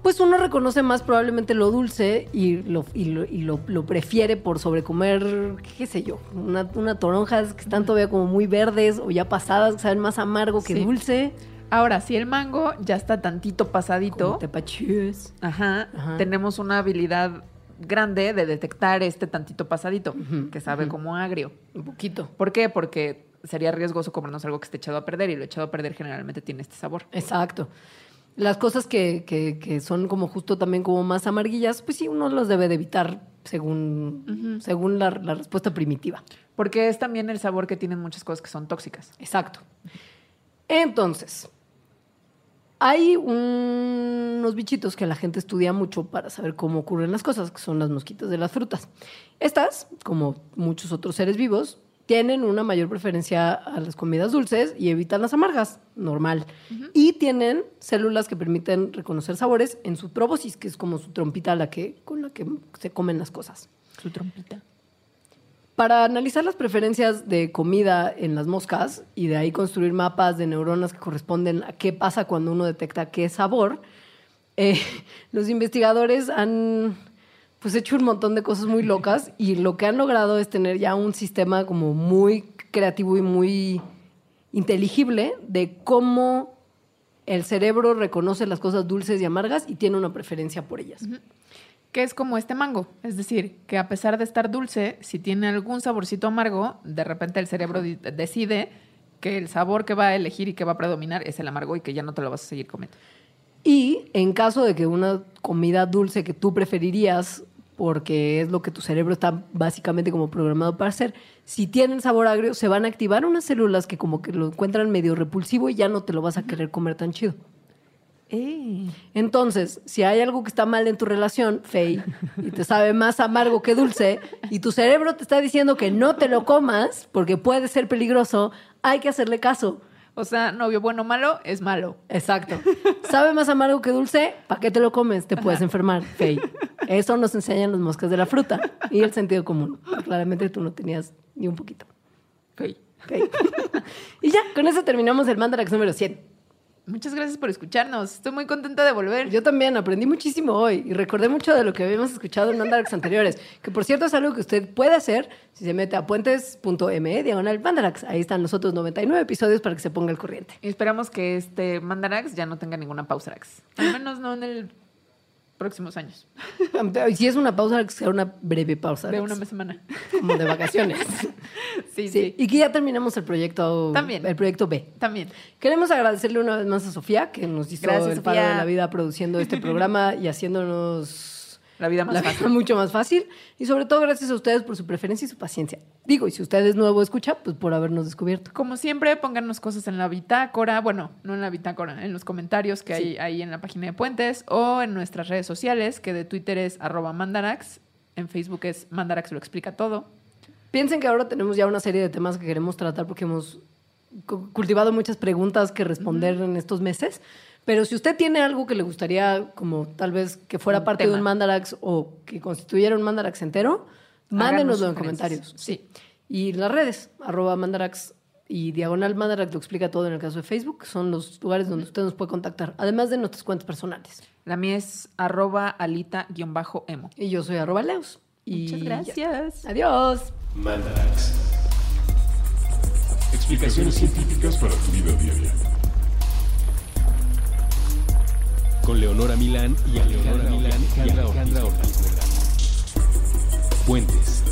[SPEAKER 3] pues uno reconoce más probablemente lo dulce y lo, y lo, y lo- lo prefiere por sobrecomer, qué sé yo, una, una toronjas que están todavía como muy verdes o ya pasadas, que saben más amargo que
[SPEAKER 2] Sí.
[SPEAKER 3] dulce.
[SPEAKER 2] Ahora, si el mango ya está tantito pasadito,
[SPEAKER 3] tepachís.
[SPEAKER 2] ajá,
[SPEAKER 3] Ajá.
[SPEAKER 2] tenemos una habilidad grande de detectar este tantito pasadito, que sabe como agrio.
[SPEAKER 3] Un poquito.
[SPEAKER 2] ¿Por qué? Porque sería riesgoso comernos algo que esté echado a perder y lo echado a perder generalmente tiene este sabor.
[SPEAKER 3] Exacto. Las cosas que, que- que son como justo también como más amarguillas, pues sí, uno las debe de evitar según, según la, la respuesta primitiva.
[SPEAKER 2] Porque es también el sabor que tienen muchas cosas que son tóxicas.
[SPEAKER 3] Exacto. Entonces, hay unos bichitos que la gente estudia mucho para saber cómo ocurren las cosas, que son las mosquitas de las frutas. Estas, como muchos otros seres vivos, tienen una mayor preferencia a las comidas dulces y evitan las amargas, normal. Y tienen células que permiten reconocer sabores en su probosis, que es como su trompita la que, con la que se comen las cosas.
[SPEAKER 2] Su trompita.
[SPEAKER 3] Para analizar las preferencias de comida en las moscas y de ahí construir mapas de neuronas que corresponden a qué pasa cuando uno detecta qué sabor, eh, los investigadores han pues hecho un montón de cosas muy locas y lo que han logrado es tener ya un sistema como muy creativo y muy inteligible de cómo el cerebro reconoce las cosas dulces y amargas y tiene una preferencia por ellas.
[SPEAKER 2] Que es como este mango. Es decir, que a pesar de estar dulce, si tiene algún saborcito amargo, de repente el cerebro decide que el sabor que va a elegir y que va a predominar es el amargo y que ya no te lo vas a seguir comiendo.
[SPEAKER 3] Y en caso de que una comida dulce que tú preferirías, porque es lo que tu cerebro está básicamente como programado para hacer, si tienen sabor agrio, se van a activar unas células que como que lo encuentran medio repulsivo y ya no te lo vas a querer comer tan chido. Entonces, si hay algo que está mal en tu relación, Fey, y te sabe más amargo que dulce, y tu cerebro te está diciendo que no te lo comas porque puede ser peligroso, hay que hacerle caso.
[SPEAKER 2] O sea, novio bueno o malo es malo.
[SPEAKER 3] Exacto. ¿Sabe más amargo que dulce? ¿Para qué te lo comes? Te puedes enfermar, Fey. Eso nos enseñan los moscas de la fruta y el sentido común. Claramente tú no tenías ni un poquito.
[SPEAKER 2] Ok.
[SPEAKER 3] Fey. Y ya, con eso terminamos el Mandarax número 100.
[SPEAKER 2] Muchas gracias por escucharnos. Estoy muy contenta de volver.
[SPEAKER 3] Yo también aprendí muchísimo hoy y recordé mucho de lo que habíamos escuchado en Mandarax anteriores, que por cierto es algo que usted puede hacer si se mete a puentes.me diagonal Mandarax. Ahí están los otros 99 episodios para que se ponga al corriente.
[SPEAKER 2] Y esperamos que este Mandarax ya no tenga ninguna pausarax. Al menos no en el próximos años.
[SPEAKER 3] Si es una pausa, que sea una breve pausa.
[SPEAKER 2] De una semana.
[SPEAKER 3] Como de vacaciones.
[SPEAKER 2] Sí,
[SPEAKER 3] Sí,
[SPEAKER 2] sí.
[SPEAKER 3] y que ya terminamos el proyecto.
[SPEAKER 2] También.
[SPEAKER 3] El proyecto B.
[SPEAKER 2] También.
[SPEAKER 3] Queremos agradecerle una vez más a Sofía, que nos hizo
[SPEAKER 2] Gracias,
[SPEAKER 3] el paro de
[SPEAKER 2] Sofía.
[SPEAKER 3] la vida produciendo este programa y haciéndonos
[SPEAKER 2] La vida más
[SPEAKER 3] la
[SPEAKER 2] fácil.
[SPEAKER 3] vida mucho más fácil. Y sobre todo gracias a ustedes por su preferencia y su paciencia. Digo, y si usted es nuevo escucha, pues por habernos descubierto.
[SPEAKER 2] Como siempre, pónganos cosas en la bitácora, bueno, no en la bitácora, en los comentarios que hay ahí en la página de Puentes o en nuestras redes sociales, que de Twitter es arroba mandarax, en Facebook es mandarax lo explica todo.
[SPEAKER 3] Piensen que ahora tenemos ya una serie de temas que queremos tratar porque hemos cu- cultivado muchas preguntas que responder en estos meses. Pero si usted tiene algo que le gustaría, como tal vez que fuera
[SPEAKER 2] Un
[SPEAKER 3] parte
[SPEAKER 2] tema.
[SPEAKER 3] de un Mandarax o que constituyera un Mandarax entero, mándenoslo en comentarios. Sí. Y las redes, arroba Mandarax y diagonal Mandarax lo explica todo en el caso de Facebook, son los lugares donde usted nos puede contactar, además de nuestras cuentas personales.
[SPEAKER 2] La mía es arroba alita-emo.
[SPEAKER 3] Y yo soy arroba Leos. Y
[SPEAKER 2] Muchas gracias.
[SPEAKER 3] Adiós.
[SPEAKER 4] Mandarax.
[SPEAKER 5] Explicaciones científicas para tu vida diaria.
[SPEAKER 1] Con Leonora Milán y Alejandra Milán y Alejandra Ortiz. Puentes.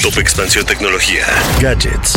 [SPEAKER 6] Top Expansión Tecnología. Gadgets.